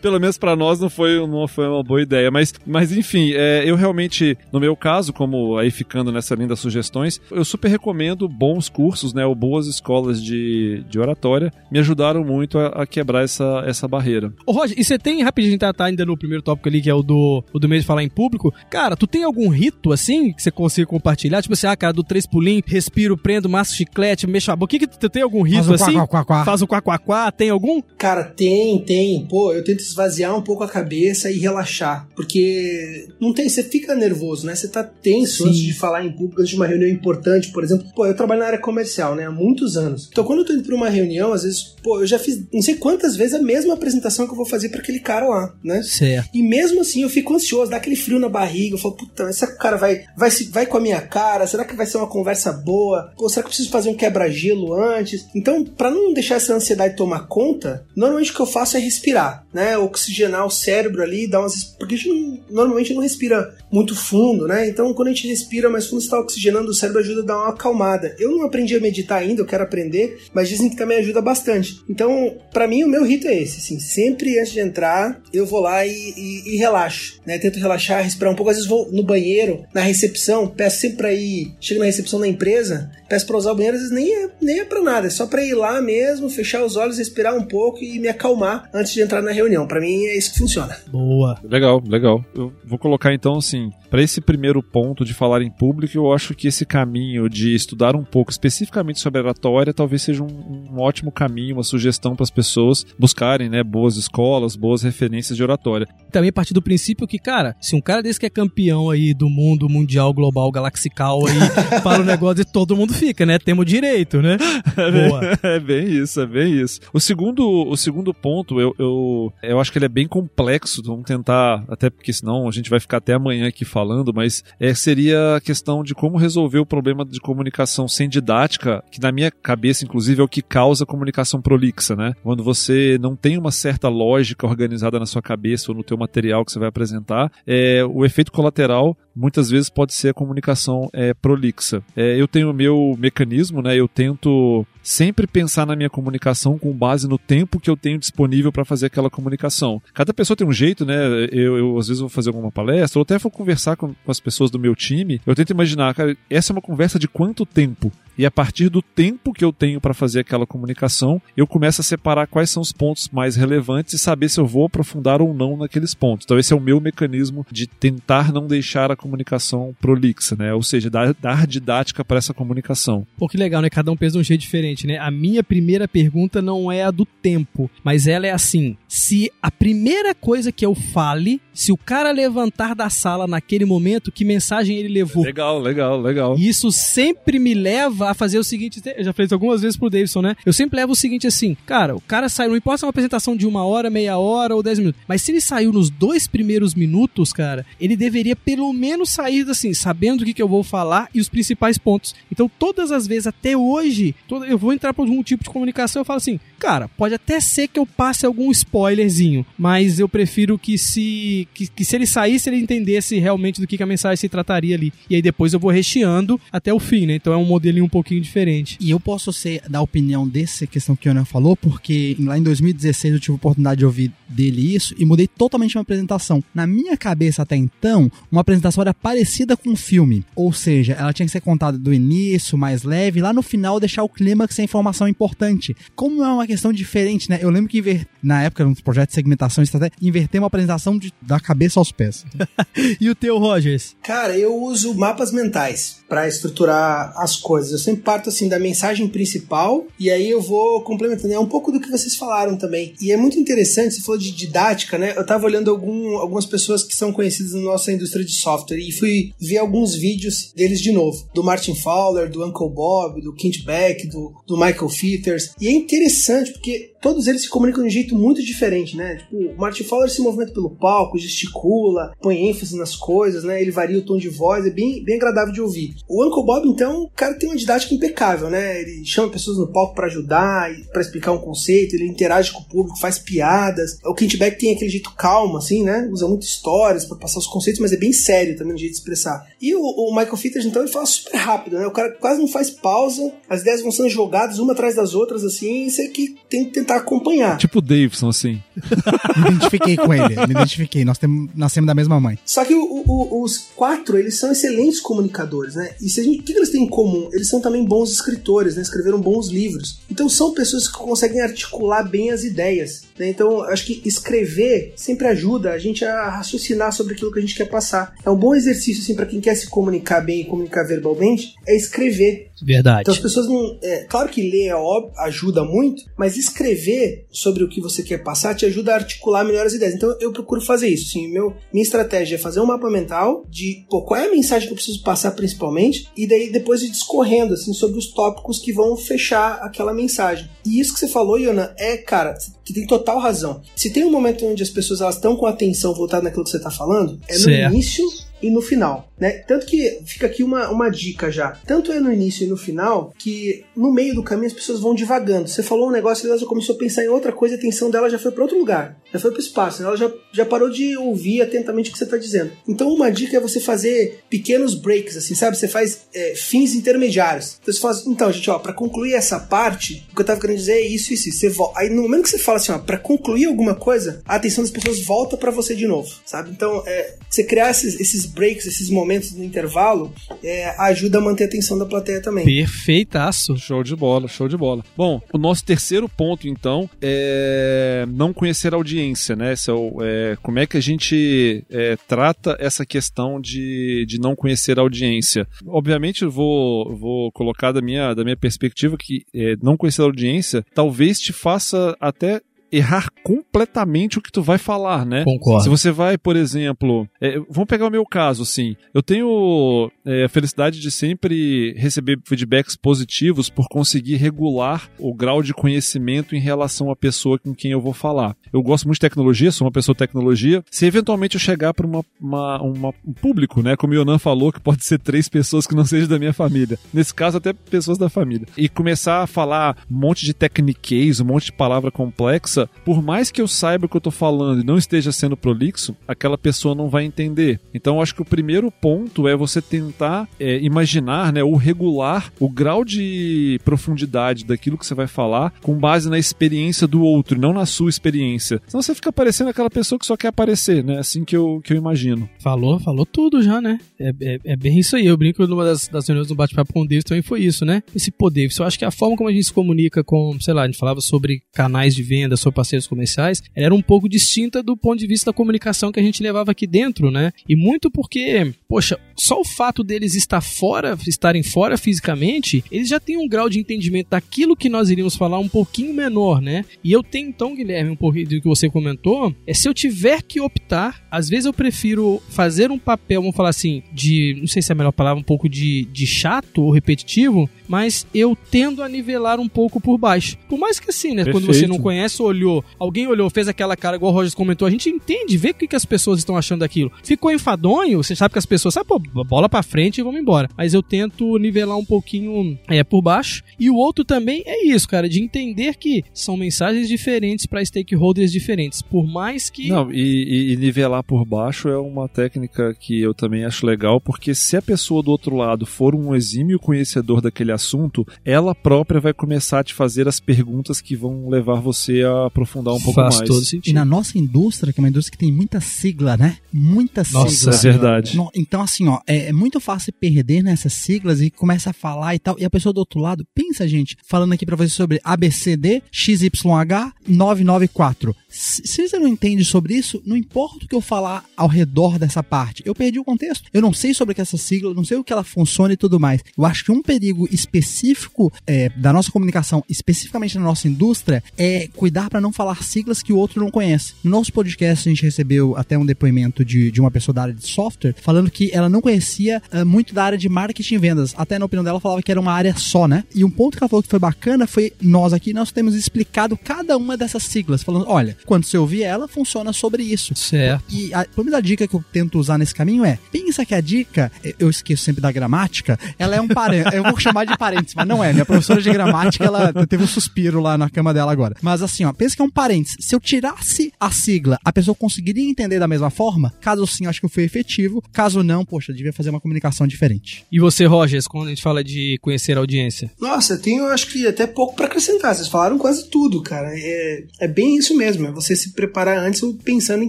Pelo menos pra nós não foi, não foi uma boa ideia. Mas, mas enfim, é, eu realmente, no meu caso, como aí ficando nessa linha das sugestões, eu super recomendo bons cursos, né? Ou boas escolas de, de oratória. Me ajudaram muito a, a quebrar essa, essa barreira. Ô, Roger, e você tem, rapidinho, tá, tá ainda no primeiro tópico ali, que é o do, o do meio de falar em público. Cara, tu tem algum rito, assim, que você consiga compartilhar? Tipo assim, ah, cara, do três pulinhos, respiro, prendo, chiclete, mexo a boca. O que que tu tem algum rito, Faz o assim? quá, quá, quá. Faz o quá, quá, quá. Tem algum? Cara, tem, tem. Pô, eu tento esvaziar um pouco a cabeça e relaxar. Porque não tem, você fica nervoso, né? Você tá tenso Sim. antes de falar em público, antes de uma reunião importante, por exemplo. Pô, eu trabalho na área comercial, né? Há muitos anos. Então, quando eu tô indo pra uma reunião, às vezes, pô, eu já fiz não sei quantas vezes a mesma apresentação que eu vou fazer pra aquele cara lá, né? Certo. E mesmo assim eu fico ansioso, dá aquele frio na barriga. Eu falo, puta, será que o cara vai, vai, se- vai com a minha cara? Será que vai ser uma conversa boa? Pô, será que eu preciso fazer um quebra-gelo antes? Então, pra não deixar essa ansiedade tomar conta, normalmente o que eu faço é respirar, né? Oxigenar o cérebro ali, dar umas. Porque a gente normalmente não respira muito fundo, né? Então, quando a gente respira mais fundo, você tá oxigenando o cérebro, ajuda a dar uma acalmada. Eu não aprendi a meditar ainda, eu quero aprender, mas dizem que também ajuda bastante. Então, pra mim, o meu rito é esse, assim, sempre antes de entrar, eu vou lá e, e- e relaxo, né? Tento relaxar, respirar um pouco. Às vezes vou no banheiro, na recepção, peço sempre pra ir, chego na recepção da empresa, peço pra usar o banheiro, às vezes nem é, nem é pra nada, é só pra ir lá mesmo, fechar os olhos, respirar um pouco e me acalmar antes de entrar na reunião. Pra mim, é isso que funciona. Boa. Legal, legal. Eu vou colocar então assim, para esse primeiro ponto de falar em público, eu acho que esse caminho de estudar um pouco especificamente sobre oratória talvez seja um, um ótimo caminho, uma sugestão para as pessoas buscarem, né, boas escolas, boas referências de oratória. Também partir do princípio que, cara, se um cara desse que é campeão aí do mundo mundial, global, galaxical aí, fala o negócio e todo mundo fica, né? Temos direito, né? Boa. É bem isso, é bem isso. O segundo, o segundo ponto, eu, eu, eu acho que ele é bem complexo. Vamos tentar, até porque senão a gente vai ficar até amanhã aqui falando, mas é, seria a questão de como resolver o problema de comunicação sem didática, que na minha cabeça, inclusive, é o que causa comunicação prolixa, né? Quando você não tem uma certa lógica organizada na sua cabeça ou no teu material que você vai apresentar, é, o efeito colateral muitas vezes pode ser a comunicação é, prolixa. É, eu tenho o meu mecanismo, né? Eu tento sempre pensar na minha comunicação com base no tempo que eu tenho disponível para fazer aquela comunicação. Cada pessoa tem um jeito, né? Eu, eu, às vezes vou fazer alguma palestra, ou até vou conversar com, com as pessoas do meu time. Eu tento imaginar, cara, essa é uma conversa de quanto tempo? E a partir do tempo que eu tenho para fazer aquela comunicação, eu começo a separar quais são os pontos mais relevantes e saber se eu vou aprofundar ou não naqueles pontos. Então esse é o meu mecanismo de tentar não deixar a comunicação prolixa, né? Ou seja, dar, dar didática para essa comunicação. Pô, que legal, né? Cada um pensa de um jeito diferente, né? A minha primeira pergunta não é a do tempo, mas ela é assim: se a primeira coisa que eu fale, se o cara levantar da sala naquele momento, que mensagem ele levou? Legal, legal, legal. Isso sempre me leva a fazer o seguinte, eu já falei isso algumas vezes pro Davidson, né? Eu sempre levo o seguinte assim, cara, o cara saiu, não importa se é uma apresentação de uma hora, meia hora ou dez minutos, mas se ele saiu nos dois primeiros minutos, cara, ele deveria pelo menos sair assim, sabendo o que, que eu vou falar e os principais pontos. Então, todas as vezes, até hoje, toda- eu vou entrar por algum tipo de comunicação, eu falo assim, cara, pode até ser que eu passe algum spoilerzinho, mas eu prefiro que se, que, que se ele saísse, ele entendesse realmente do que, que a mensagem se trataria ali. E aí depois eu vou recheando até o fim, né? Então é um modelinho um pouquinho diferente. E eu posso ser da opinião dessa questão que o Ana falou, porque lá em 2016 eu tive a oportunidade de ouvir dele isso e mudei totalmente minha apresentação. Na minha cabeça até então, uma apresentação história parecida com o filme. Ou seja, ela tinha que ser contada do início, mais leve, lá no final deixar o clímax sem informação importante. Como é uma questão diferente, né? Eu lembro que na época, nos projetos de segmentação, até inverter uma apresentação de, da cabeça aos pés. e o teu, Rogers? Cara, eu uso mapas mentais para estruturar as coisas. Eu sempre parto assim da mensagem principal e aí eu vou complementando. É um pouco do que vocês falaram também. E é muito interessante, você falou de didática, né? Eu tava olhando algum, algumas pessoas que são conhecidas na nossa indústria de software e fui ver alguns vídeos deles de novo. Do Martin Fowler, do Uncle Bob, do Kent Beck, do, do Michael Fitters. E é interessante porque todos eles se comunicam de um jeito muito diferente, né? Tipo, o Martin Fowler se movimenta pelo palco, gesticula, põe ênfase nas coisas, né? Ele varia o tom de voz, é bem, bem agradável de ouvir. O Uncle Bob, então, o cara tem uma didática impecável, né? Ele chama pessoas no palco para ajudar, para explicar um conceito, ele interage com o público, faz piadas. O Kent Beck tem aquele jeito calmo, assim, né? Usa muito histórias para passar os conceitos, mas é bem sério também no jeito de expressar. E o, o Michael Fitters, então, ele fala super rápido, né? O cara quase não faz pausa, as ideias vão sendo jogadas uma atrás das outras, assim, e você que tem que tentar acompanhar. Tipo o Davidson, assim. me identifiquei com ele, me identifiquei. Nós temos, nascemos da mesma mãe. Só que o, o, os quatro, eles são excelentes comunicadores, né? E se a gente, o que eles têm em comum? Eles são também bons escritores, né? Escreveram bons livros. Então são pessoas que conseguem articular bem as ideias. Né? Então acho que escrever sempre ajuda a gente a raciocinar sobre aquilo que a gente quer passar. É um bom exercício, assim, para quem quer se comunicar bem e comunicar verbalmente, é escrever. Verdade. Então as pessoas não. É, claro que ler é óbvio, ajuda muito, mas escrever sobre o que você quer passar te ajuda a articular melhor as ideias. Então eu procuro fazer isso. Meu, minha estratégia é fazer um mapa mental de pô, qual é a mensagem que eu preciso passar principalmente, e daí depois ir discorrendo assim, sobre os tópicos que vão fechar aquela mensagem. E isso que você falou, Iona, é, cara, você tem total razão. Se tem um momento onde as pessoas estão com atenção voltada naquilo que você está falando, é no certo. início e no final, né? Tanto que fica aqui uma, uma dica já. Tanto é no início e no final que no meio do caminho as pessoas vão divagando. Você falou um negócio e ela já começou a pensar em outra coisa, a atenção dela já foi para outro lugar, já foi para o espaço, ela já, já parou de ouvir atentamente o que você está dizendo. Então uma dica é você fazer pequenos breaks, assim, sabe? Você faz é, fins intermediários. Então você faz, então, gente, ó, para concluir essa parte, o que eu tava querendo dizer é isso, isso, isso. Você volta. Aí no momento que você fala assim, ó, para concluir alguma coisa, a atenção das pessoas volta para você de novo, sabe? Então, é, você criar esses, esses breaks, esses momentos no intervalo, é, ajuda a manter a atenção da plateia também. Perfeitaço. Show de bola, show de bola. Bom, o nosso terceiro ponto, então, é não conhecer a audiência, né? Esse é, o, é como é que a gente é, trata essa questão de, de não conhecer a audiência. Obviamente, eu vou, vou colocar da minha, da minha perspectiva que é, não conhecer a audiência talvez te faça até errar completamente o que tu vai falar, né? Concordo. Se você vai, por exemplo, é, vamos pegar o meu caso, assim, eu tenho é, a felicidade de sempre receber feedbacks positivos por conseguir regular o grau de conhecimento em relação à pessoa com quem eu vou falar. Eu gosto muito de tecnologia, sou uma pessoa de tecnologia. Se eventualmente eu chegar para uma, uma, uma, um público, né, como o Yonan falou, que pode ser três pessoas que não sejam da minha família, nesse caso até pessoas da família, e começar a falar um monte de techniques, um monte de palavra complexa por mais que eu saiba o que eu tô falando e não esteja sendo prolixo, aquela pessoa não vai entender. Então acho que o primeiro ponto é você tentar é, imaginar, né, ou regular o grau de profundidade daquilo que você vai falar com base na experiência do outro, não na sua experiência. Senão você fica parecendo aquela pessoa que só quer aparecer, né? Assim que eu, que eu imagino. Falou, falou tudo já, né? É, é, é bem isso aí. Eu brinco numa das, das reuniões do bate-papo com o Davis também foi isso, né? Esse poder. Eu acho que a forma como a gente se comunica com, sei lá, a gente falava sobre canais de venda, sobre parceiros comerciais, era um pouco distinta do ponto de vista da comunicação que a gente levava aqui dentro, né? E muito porque, poxa, só o fato deles estar fora, estarem fora fisicamente, eles já têm um grau de entendimento daquilo que nós iríamos falar um pouquinho menor, né? E eu tenho então, Guilherme, um pouquinho do que você comentou, é se eu tiver que optar, às vezes eu prefiro fazer um papel, vamos falar assim, de, não sei se é a melhor palavra, um pouco de, de chato ou repetitivo, mas eu tendo a nivelar um pouco por baixo. Por mais que assim, né? Perfeito. Quando você não conhece, olhou, alguém olhou, fez aquela cara igual o Rogers comentou, a gente entende, vê o que, que as pessoas estão achando daquilo. Ficou enfadonho, você sabe que as pessoas, sabe, pô, bola pra frente e vamos embora. Mas eu tento nivelar um pouquinho é, por baixo. E o outro também é isso, cara, de entender que são mensagens diferentes para stakeholders diferentes. Por mais que. Não, e, e, nivelar por baixo é uma técnica que eu também acho legal, porque se a pessoa do outro lado for um exímio conhecedor daquele assunto, ela própria vai começar a te fazer as perguntas que vão levar você a aprofundar um pouco Faz mais. todo E sentido. na nossa indústria, que é uma indústria que tem muita sigla, né? Muita Nossa, sigla. é verdade. No- Então, assim, ó, é, é muito fácil perder nessas siglas e começa a falar e tal. E a pessoa do outro lado, pensa, gente, falando aqui pra você sobre ABCD, XYH 994. Se você não entende sobre isso, não importa o que eu falar ao redor dessa parte. Eu perdi o contexto. Eu não sei sobre o que essa sigla, não sei o que ela funciona e tudo mais. Eu acho que um perigo específico é, da nossa comunicação, especificamente na nossa indústria, é cuidar para não falar siglas que o outro não conhece. No nosso podcast, a gente recebeu até um depoimento de, de uma pessoa da área de software falando que ela não conhecia ah, muito da área de marketing e vendas. Até na opinião dela, falava que era uma área só, né? E um ponto que ela falou que foi bacana foi nós aqui, nós temos explicado cada uma dessas siglas, falando: olha, quando você ouvir ela, funciona sobre isso. Certo. E a primeira dica que eu tento usar nesse caminho é: pensa que a dica, eu esqueço sempre da gramática, ela é um parênteses. eu vou chamar de parênteses, mas não é. Minha professora de gramática, ela teve um suspiro lá na cama dela agora. Mas assim, ó, pensa que é um parênteses. Se eu tirasse a sigla, a pessoa conseguiria entender da mesma forma? Caso sim, acho que foi efetivo. Caso não, poxa, devia fazer uma comunicação diferente. E você, Rogers, quando a gente fala de conhecer a audiência? Nossa, eu tenho acho que até pouco pra acrescentar. Vocês falaram quase tudo, cara. É, é bem isso mesmo. É você se preparar antes pensando em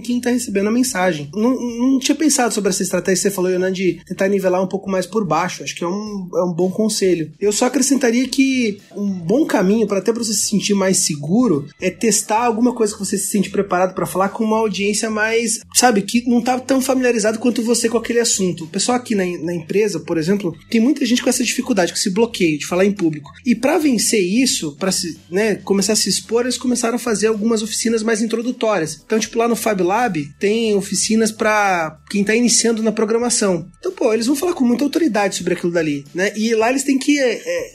quem tá recebendo a mensagem. Não, não tinha pensado sobre essa estratégia que você falou, Yonan, de tentar nivelar um pouco mais por baixo. Acho que é um, é um bom conselho. Eu só acrescentaria que um bom caminho para até pra você se sentir mais seguro é testar alguma coisa que você se sente preparado pra falar com uma audiência mais, sabe, que não tá tão familiarizado quanto você com aquele assunto. O pessoal aqui na, na empresa, por exemplo, tem muita gente com essa dificuldade, com esse bloqueio de falar em público. E para vencer isso, para né, começar a se expor, eles começaram a fazer algumas oficinas mais introdutórias. Então, tipo, lá no Fab Lab tem oficinas para quem tá iniciando na programação. Então, pô, eles vão falar com muita autoridade sobre aquilo dali, né? E lá eles têm que é, é,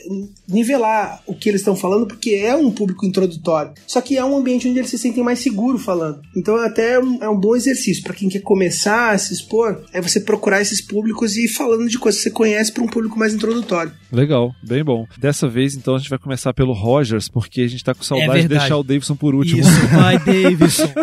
nivelar o que eles estão falando, porque é um público introdutório. Só que é um ambiente onde eles se sentem mais seguros falando. Então, até é um, é um bom exercício para quem quer começar a se expor, é você procurar esses públicos e ir falando de coisas que você conhece para um público mais introdutório. Legal, bem bom. Dessa vez, então, a gente vai começar pelo Rogers, porque a gente tá com saudade de verdade. deixar o Davidson por último. Isso, vai, Davidson.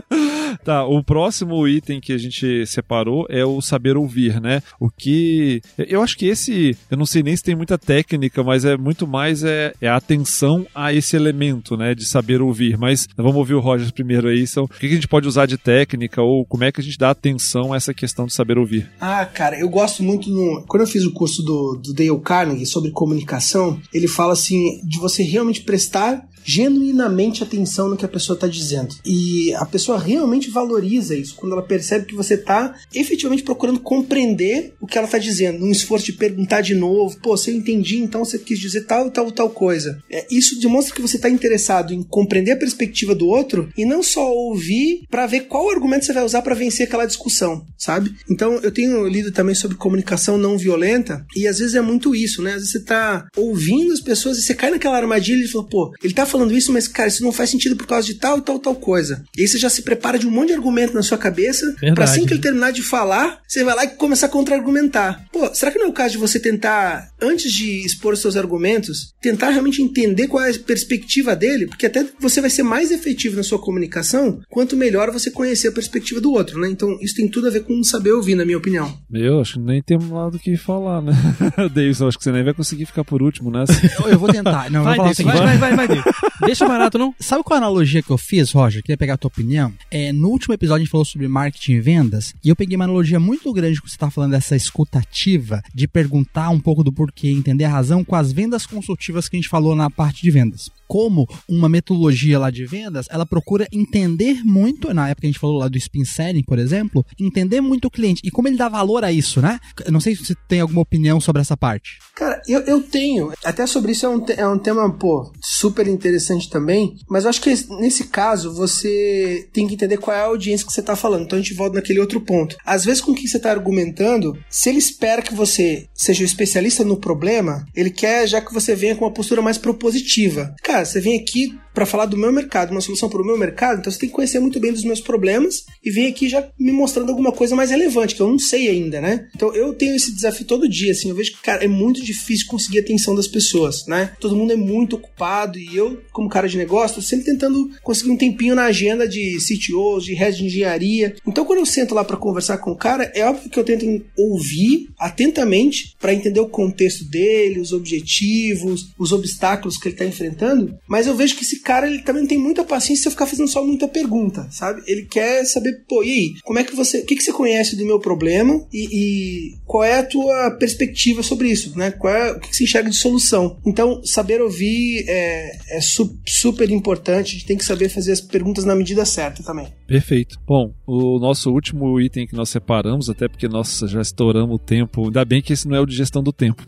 Tá, o próximo item que a gente separou é o saber ouvir, né? O que. Eu acho que esse. Eu não sei nem se tem muita técnica, mas é muito mais é, é a atenção a esse elemento, né? De saber ouvir. Mas vamos ouvir o Rogers primeiro aí. Então, o que a gente pode usar de técnica ou como é que a gente dá atenção a essa questão de saber ouvir? Ah, cara, eu gosto muito no. Quando eu fiz o curso do, do Dale Carnegie sobre comunicação, ele fala assim de você realmente prestar genuinamente atenção no que a pessoa está dizendo. E a pessoa realmente valoriza isso quando ela percebe que você está efetivamente procurando compreender o que ela está dizendo, num esforço de perguntar de novo. Pô, se eu entendi, então você quis dizer tal, tal, tal coisa. É, isso demonstra que você está interessado em compreender a perspectiva do outro e não só ouvir para ver qual argumento você vai usar para vencer aquela discussão, sabe? Então eu tenho lido também sobre comunicação não violenta e às vezes é muito isso, né? Às vezes você tá ouvindo as pessoas e você cai naquela armadilha e fala, pô, ele tá falando isso, mas cara, isso não faz sentido por causa de tal e tal, tal coisa. E aí você já se prepara de um monte de argumento na sua cabeça pra assim que ele terminar de falar, você vai lá e começar a contra-argumentar. Pô, será que não é o caso de você tentar, antes de expor seus argumentos, tentar realmente entender qual é a perspectiva dele? Porque até você vai ser mais efetivo na sua comunicação quanto melhor você conhecer a perspectiva do outro, né? Então isso tem tudo a ver com saber ouvir, na minha opinião. Eu acho que nem temos lá do que falar, né? Davidson, acho que você nem vai conseguir ficar por último nessa. Eu, eu vou tentar. Não, eu Vai, vou falar seguinte. vai, vai, vai, vai, Davidson. Deixa barato, não? Sabe qual é a analogia que eu fiz, Roger? Queria pegar a tua opinião. É, no último episódio a gente falou sobre marketing e vendas, e eu peguei uma analogia muito grande que você tá falando dessa escutativa, de perguntar um pouco do porquê, entender a razão, com as vendas consultivas que a gente falou na parte de vendas. Como uma metodologia lá de vendas, ela procura entender muito, na época a gente falou lá do spin selling, por exemplo, entender muito o cliente e como ele dá valor a isso, né? Eu não sei se você tem alguma opinião sobre essa parte. Cara, eu, eu tenho. Até sobre isso é um, é um tema, pô, super interessante também. Mas acho que nesse caso você tem que entender qual é a audiência que você tá falando. Então a gente volta naquele outro ponto. Às vezes, com quem você tá argumentando, se ele espera que você seja o especialista no problema, ele quer já que você venha com uma postura mais propositiva. Cara, você vem aqui para falar do meu mercado, uma solução para o meu mercado, então você tem que conhecer muito bem dos meus problemas e vem aqui já me mostrando alguma coisa mais relevante, que eu não sei ainda, né? Então eu tenho esse desafio todo dia, assim, eu vejo que, cara, é muito difícil conseguir a atenção das pessoas, né? Todo mundo é muito ocupado e eu, como cara de negócio, tô sempre tentando conseguir um tempinho na agenda de CTOs, de head de engenharia. Então quando eu sento lá para conversar com o cara, é óbvio que eu tento ouvir atentamente para entender o contexto dele, os objetivos, os obstáculos que ele tá enfrentando, mas eu vejo que esse cara, ele também não tem muita paciência se eu ficar fazendo só muita pergunta, sabe? Ele quer saber, pô, e aí, como é que você, o que, que você conhece do meu problema e, e qual é a tua perspectiva sobre isso, né? Qual é, o que, que você enxerga de solução? Então, saber ouvir é, é su super importante, a gente tem que saber fazer as perguntas na medida certa também. Perfeito. Bom, o nosso último item que nós separamos, até porque nós já estouramos o tempo, ainda bem que esse não é o de gestão do tempo.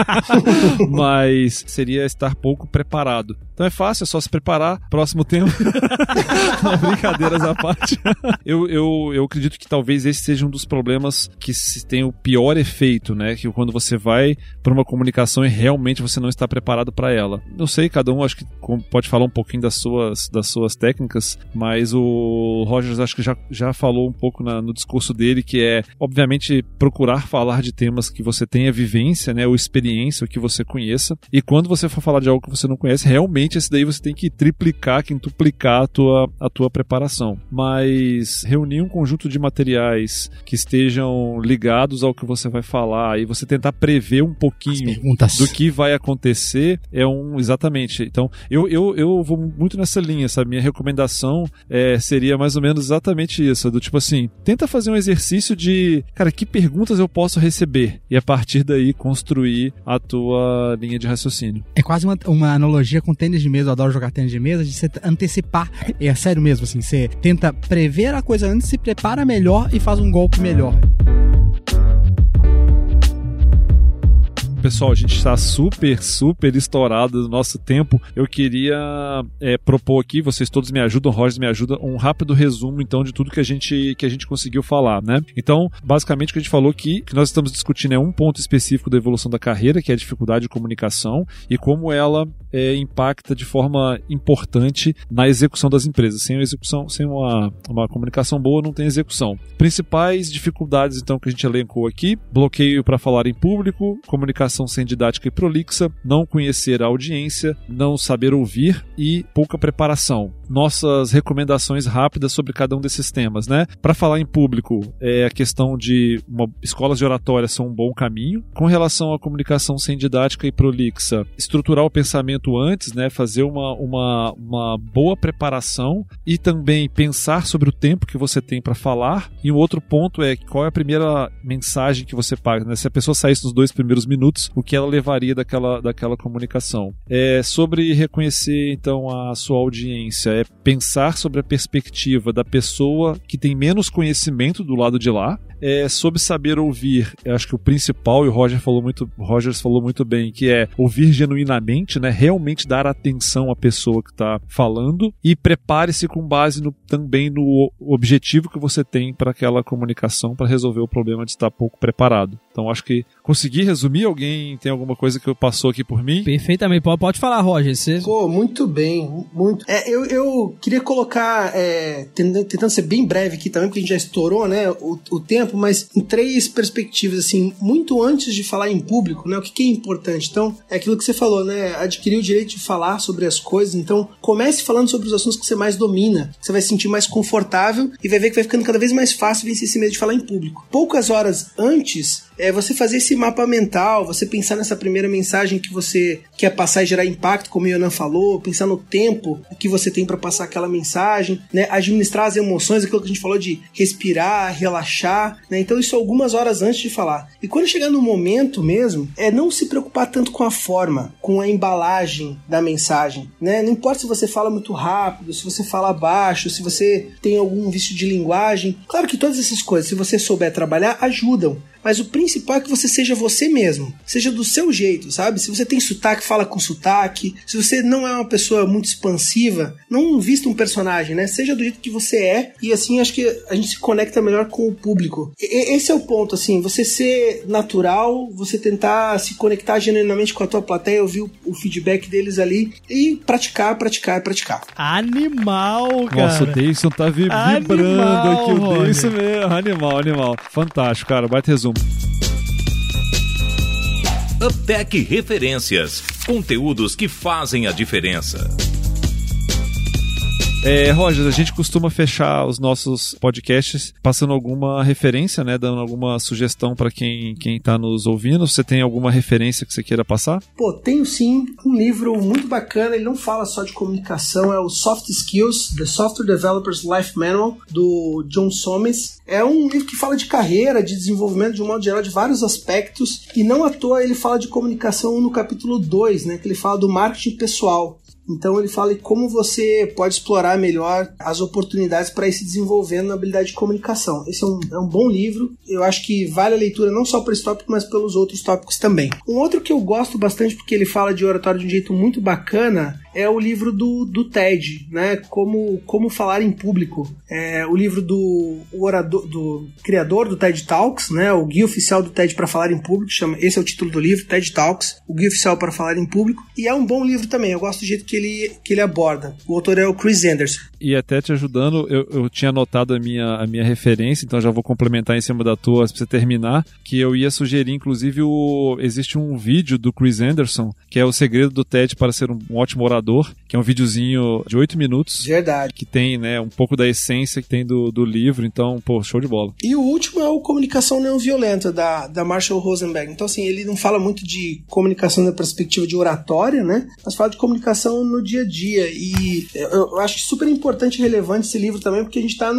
Mas seria estar pouco preparado. Então é fácil, é só se preparar. Próximo tema. Brincadeiras à parte. eu, eu, eu acredito que talvez esse seja um dos problemas que tem o pior efeito, né? Que quando você vai para uma comunicação e realmente você não está preparado para ela. Não sei, cada um acho que pode falar um pouquinho das suas, das suas técnicas, mas o Rogers acho que já, já falou um pouco na, no discurso dele que é, obviamente, procurar falar de temas que você tenha vivência, né? Ou experiência, o que você conheça. E quando você for falar de algo que você não conhece, realmente esse daí você tem que triplicar, quintuplicar a tua, a tua preparação. Mas reunir um conjunto de materiais que estejam ligados ao que você vai falar e você tentar prever um pouquinho do que vai acontecer é um exatamente. Então, eu, eu, eu vou muito nessa linha, sabe? Minha recomendação é, seria mais ou menos exatamente isso, do tipo assim, tenta fazer um exercício de, cara, que perguntas eu posso receber e a partir daí construir a tua linha de raciocínio. É quase uma, uma analogia com tênis de mesa, eu adoro jogar tênis de mesa, de você antecipar. É sério mesmo, assim, você tenta prever a coisa antes, se prepara melhor e faz um golpe melhor. Pessoal, a gente está super, super estourado do nosso tempo. Eu queria é, propor aqui, vocês todos me ajudam, o Roger me ajuda, um rápido resumo então de tudo que a gente, que a gente conseguiu falar, né? Então, basicamente o que a gente falou aqui, que nós estamos discutindo é um ponto específico da evolução da carreira, que é a dificuldade de comunicação e como ela é, impacta de forma importante na execução das empresas. Sem execução, sem uma, uma comunicação boa, não tem execução. Principais dificuldades então que a gente elencou aqui: bloqueio para falar em público, comunicação comunicação sem didática e prolixa, não conhecer a audiência, não saber ouvir e pouca preparação. Nossas recomendações rápidas sobre cada um desses temas, né? Para falar em público, é a questão de uma, escolas de oratória são um bom caminho. Com relação à comunicação sem didática e prolixa, estruturar o pensamento antes, né? Fazer uma, uma, uma boa preparação e também pensar sobre o tempo que você tem para falar. E um outro ponto é qual é a primeira mensagem que você paga, né? Se a pessoa saísse nos dois primeiros minutos, o que ela levaria daquela, daquela comunicação. É sobre reconhecer então a sua audiência, é pensar sobre a perspectiva da pessoa que tem menos conhecimento do lado de lá, é sobre saber ouvir. Eu acho que o principal, e o Roger falou muito, Rogers falou muito bem, que é ouvir genuinamente, né? Realmente dar atenção à pessoa que está falando e prepare-se com base no, também no objetivo que você tem para aquela comunicação para resolver o problema de estar pouco preparado. Então acho que consegui resumir. Alguém tem alguma coisa que passou aqui por mim? Perfeitamente. Pode, pode falar, Roger. Você... Pô, muito bem. Muito. É, eu, eu queria colocar, é, tentando, tentando ser bem breve aqui também, porque a gente já estourou né, o, o tempo, mas em três perspectivas, assim, muito antes de falar em público, né? O que, que é importante? Então, é aquilo que você falou, né? Adquirir o direito de falar sobre as coisas. Então, comece falando sobre os assuntos que você mais domina, que você vai se sentir mais confortável e vai ver que vai ficando cada vez mais fácil vencer esse medo de falar em público. Poucas horas antes, é você fazer esse mapa mental, você pensar nessa primeira mensagem que você quer passar e gerar impacto, como o Yonan falou, pensar no tempo que você tem para passar aquela mensagem, né? Administrar as emoções, aquilo que a gente falou de respirar, relaxar, né? Então isso algumas horas antes de falar. E quando chegar no momento mesmo, é não se preocupar tanto com a forma, com a embalagem da mensagem, né? Não importa se você fala muito rápido, se você fala baixo, se você tem algum vício de linguagem. Claro que todas essas coisas, se você souber trabalhar, ajudam. Mas o principal é que você seja você mesmo, seja do seu jeito, sabe? Se você tem sotaque, fala com sotaque. Se você não é uma pessoa muito expansiva, não vista um personagem, né? Seja do jeito que você é e assim acho que a gente se conecta melhor com o público. E esse é o ponto, assim, você ser natural, você tentar se conectar genuinamente com a tua plateia, ouvir o, o feedback deles ali e praticar, praticar praticar. Animal, cara. Nossa, o Deison tá vibrando animal, aqui, o Deison mesmo. Animal, animal. Fantástico, cara. Bate resumo. Uptech Referências. Conteúdos que fazem a diferença. É, Roger, a gente costuma fechar os nossos podcasts passando alguma referência, né? Dando alguma sugestão para quem, quem tá nos ouvindo. Você tem alguma referência que você queira passar? Pô, tenho sim um livro muito bacana. Ele não fala só de comunicação, é o Soft Skills, The Software Developers Life Manual, do John Somes. É um livro que fala de carreira, de desenvolvimento de um modo geral, de vários aspectos. E não à toa ele fala de comunicação no capítulo 2, né? Que ele fala do marketing pessoal. Então ele fala como você pode explorar melhor as oportunidades para ir se desenvolvendo na habilidade de comunicação. Esse é um, é um bom livro. Eu acho que vale a leitura não só por esse tópico, mas pelos outros tópicos também. Um outro que eu gosto bastante porque ele fala de oratório de um jeito muito bacana é o livro do, do TED, né? Como, como falar em público. É o livro do orador, do criador do TED Talks, né? O guia oficial do TED para falar em público, chama, esse é o título do livro, TED Talks, o guia oficial para falar em público. E é um bom livro também. Eu gosto do jeito que ele, que ele aborda. O autor é o Chris Anderson. E até te ajudando, eu, eu tinha anotado a minha, a minha referência, então já vou complementar em cima da tua para você terminar, que eu ia sugerir, inclusive, o, existe um vídeo do Chris Anderson, que é o segredo do TED para ser um, um ótimo orador que é um videozinho de 8 minutos. Verdade. Que tem, né, um pouco da essência que tem do, do livro, então, pô, show de bola. E o último é o Comunicação Não Violenta, da, da Marshall Rosenberg. Então, assim, ele não fala muito de comunicação da perspectiva de oratória, né, mas fala de comunicação no dia a dia. E eu, eu acho super importante e relevante esse livro também, porque a gente está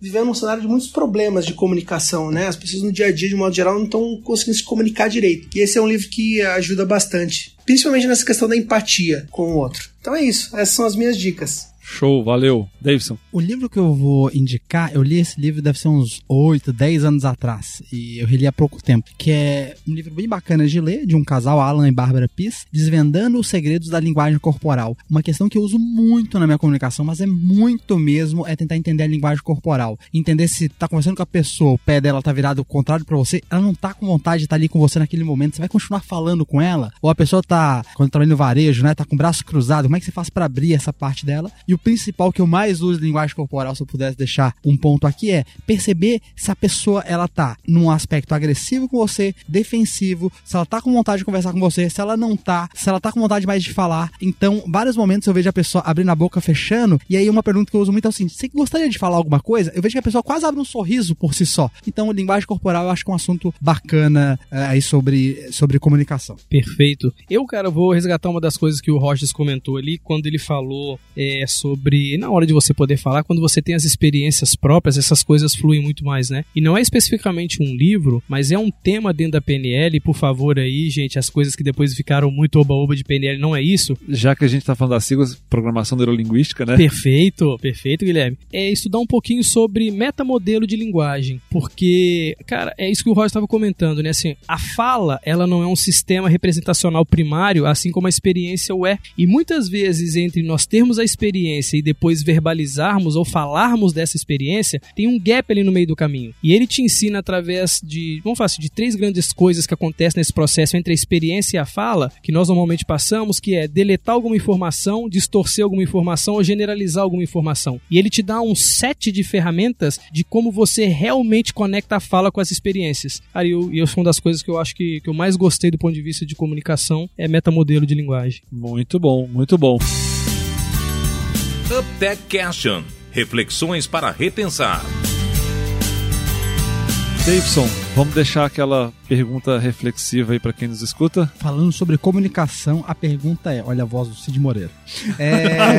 vivendo um cenário de muitos problemas de comunicação, né? As pessoas no dia a dia, de modo geral, não estão conseguindo se comunicar direito. E esse é um livro que ajuda bastante principalmente nessa questão da empatia com o outro. Então é isso, essas são as minhas dicas. Show, valeu. Davidson. O livro que eu vou indicar, eu li esse livro deve ser uns 8, 10 anos atrás. E eu reli há pouco tempo. Que é um livro bem bacana de ler, de um casal, Alan e Bárbara Piss, desvendando os segredos da linguagem corporal. Uma questão que eu uso muito na minha comunicação, mas é muito mesmo, é tentar entender a linguagem corporal. Entender se tá conversando com a pessoa, o pé dela tá virado contrário para você, ela não tá com vontade de estar tá ali com você naquele momento, você vai continuar falando com ela? Ou a pessoa tá, quando trabalha no varejo, né, tá com o braço cruzado, como é que você faz para abrir essa parte dela? E o principal que eu mais uso de linguagem corporal, se eu pudesse deixar um ponto aqui, é perceber se a pessoa ela tá num aspecto agressivo com você, defensivo, se ela tá com vontade de conversar com você, se ela não tá, se ela tá com vontade mais de falar. Então, vários momentos eu vejo a pessoa abrindo a boca, fechando, e aí uma pergunta que eu uso muito é assim: você gostaria de falar alguma coisa? Eu vejo que a pessoa quase abre um sorriso por si só. Então, linguagem corporal eu acho que é um assunto bacana é, aí sobre, sobre comunicação. Perfeito. Eu, cara, vou resgatar uma das coisas que o Rogers comentou ali quando ele falou é, sobre na hora de você poder falar, quando você tem as experiências próprias, essas coisas fluem muito mais, né? E não é especificamente um livro, mas é um tema dentro da PNL, por favor aí, gente, as coisas que depois ficaram muito oba-oba de PNL, não é isso? Já que a gente tá falando das siglas, programação neurolinguística, né? Perfeito, perfeito, Guilherme. É estudar um pouquinho sobre metamodelo de linguagem, porque, cara, é isso que o Roy estava comentando, né? Assim, a fala, ela não é um sistema representacional primário, assim como a experiência o é. E muitas vezes, entre nós termos a experiência e depois verbalizarmos ou falarmos dessa experiência, tem um gap ali no meio do caminho. E ele te ensina através de, vamos falar assim, de três grandes coisas que acontecem nesse processo entre a experiência e a fala, que nós normalmente passamos, que é deletar alguma informação, distorcer alguma informação ou generalizar alguma informação. E ele te dá um set de ferramentas de como você realmente conecta a fala com as experiências. Aí eu, eu uma das coisas que eu acho que, que eu mais gostei do ponto de vista de comunicação é metamodelo de linguagem. Muito bom, muito bom. UpTech Question. Reflexões para repensar. Davidson, vamos deixar aquela pergunta reflexiva aí para quem nos escuta? Falando sobre comunicação, a pergunta é: olha a voz do Cid Moreira. É...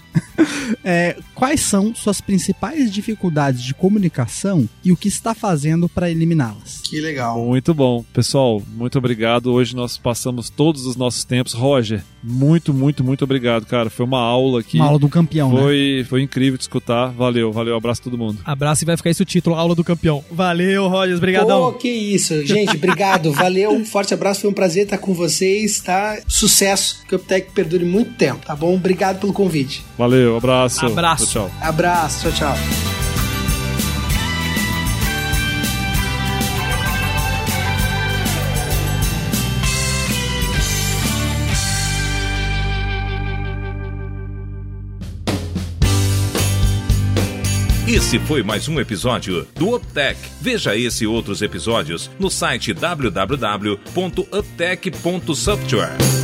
é, quais são suas principais dificuldades de comunicação e o que está fazendo para eliminá-las? Que legal. Muito bom. Pessoal, muito obrigado. Hoje nós passamos todos os nossos tempos. Roger, muito, muito, muito obrigado, cara. Foi uma aula aqui. Uma aula do campeão, foi, né? Foi incrível de escutar. Valeu, valeu. Abraço a todo mundo. Abraço e vai ficar esse o título, Aula do Campeão. Valeu, Roger. Obrigadão. Pô, que isso. Gente, obrigado. valeu. Um forte abraço. Foi um prazer estar com vocês, tá? Sucesso. Que o Uptech perdure muito tempo, tá bom? Obrigado pelo convite. Valeu, abraço. Abraço. Tchau, tchau. Abraço. Tchau, tchau. Esse foi mais um episódio do UpTech. Veja esse e outros episódios no site www.uptech.software.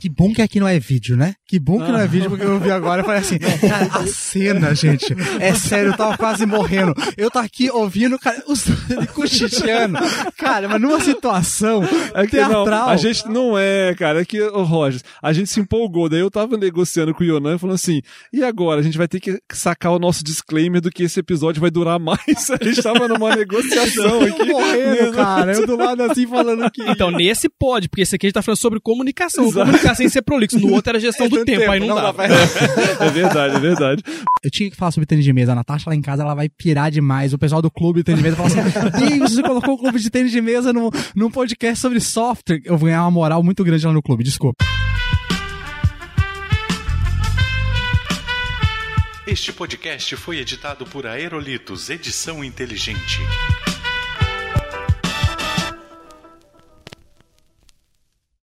Que bom que aqui não é vídeo, né? Que bom que não é vídeo, porque eu vi agora e falei assim, cara, a cena, gente, é sério, eu tava quase morrendo. Eu tô aqui ouvindo, cara, os cochicheando. Cara, mas numa situação É que teatral. não, a gente não é, cara. É que, ô Rogers, a gente se empolgou. Daí eu tava negociando com o Yonan falando assim: e agora? A gente vai ter que sacar o nosso disclaimer do que esse episódio vai durar mais. A gente tava numa negociação Eu aqui. morrendo, cara. Eu do lado assim falando que. Então, nesse pode, porque esse aqui a gente tá falando sobre comunicação. Comunicação sem ser prolixo. No outro era gestão do tempo, aí não, dá. É verdade, é verdade. Eu tinha que falar sobre tênis de mesa. A Natasha lá em casa, ela vai pirar demais. O pessoal do clube de tênis de mesa fala assim: você colocou o clube de tênis de mesa num, num podcast sobre software. Eu vou ganhar uma moral muito grande lá no clube, desculpa. Este podcast foi editado por Aerolitos Edição Inteligente.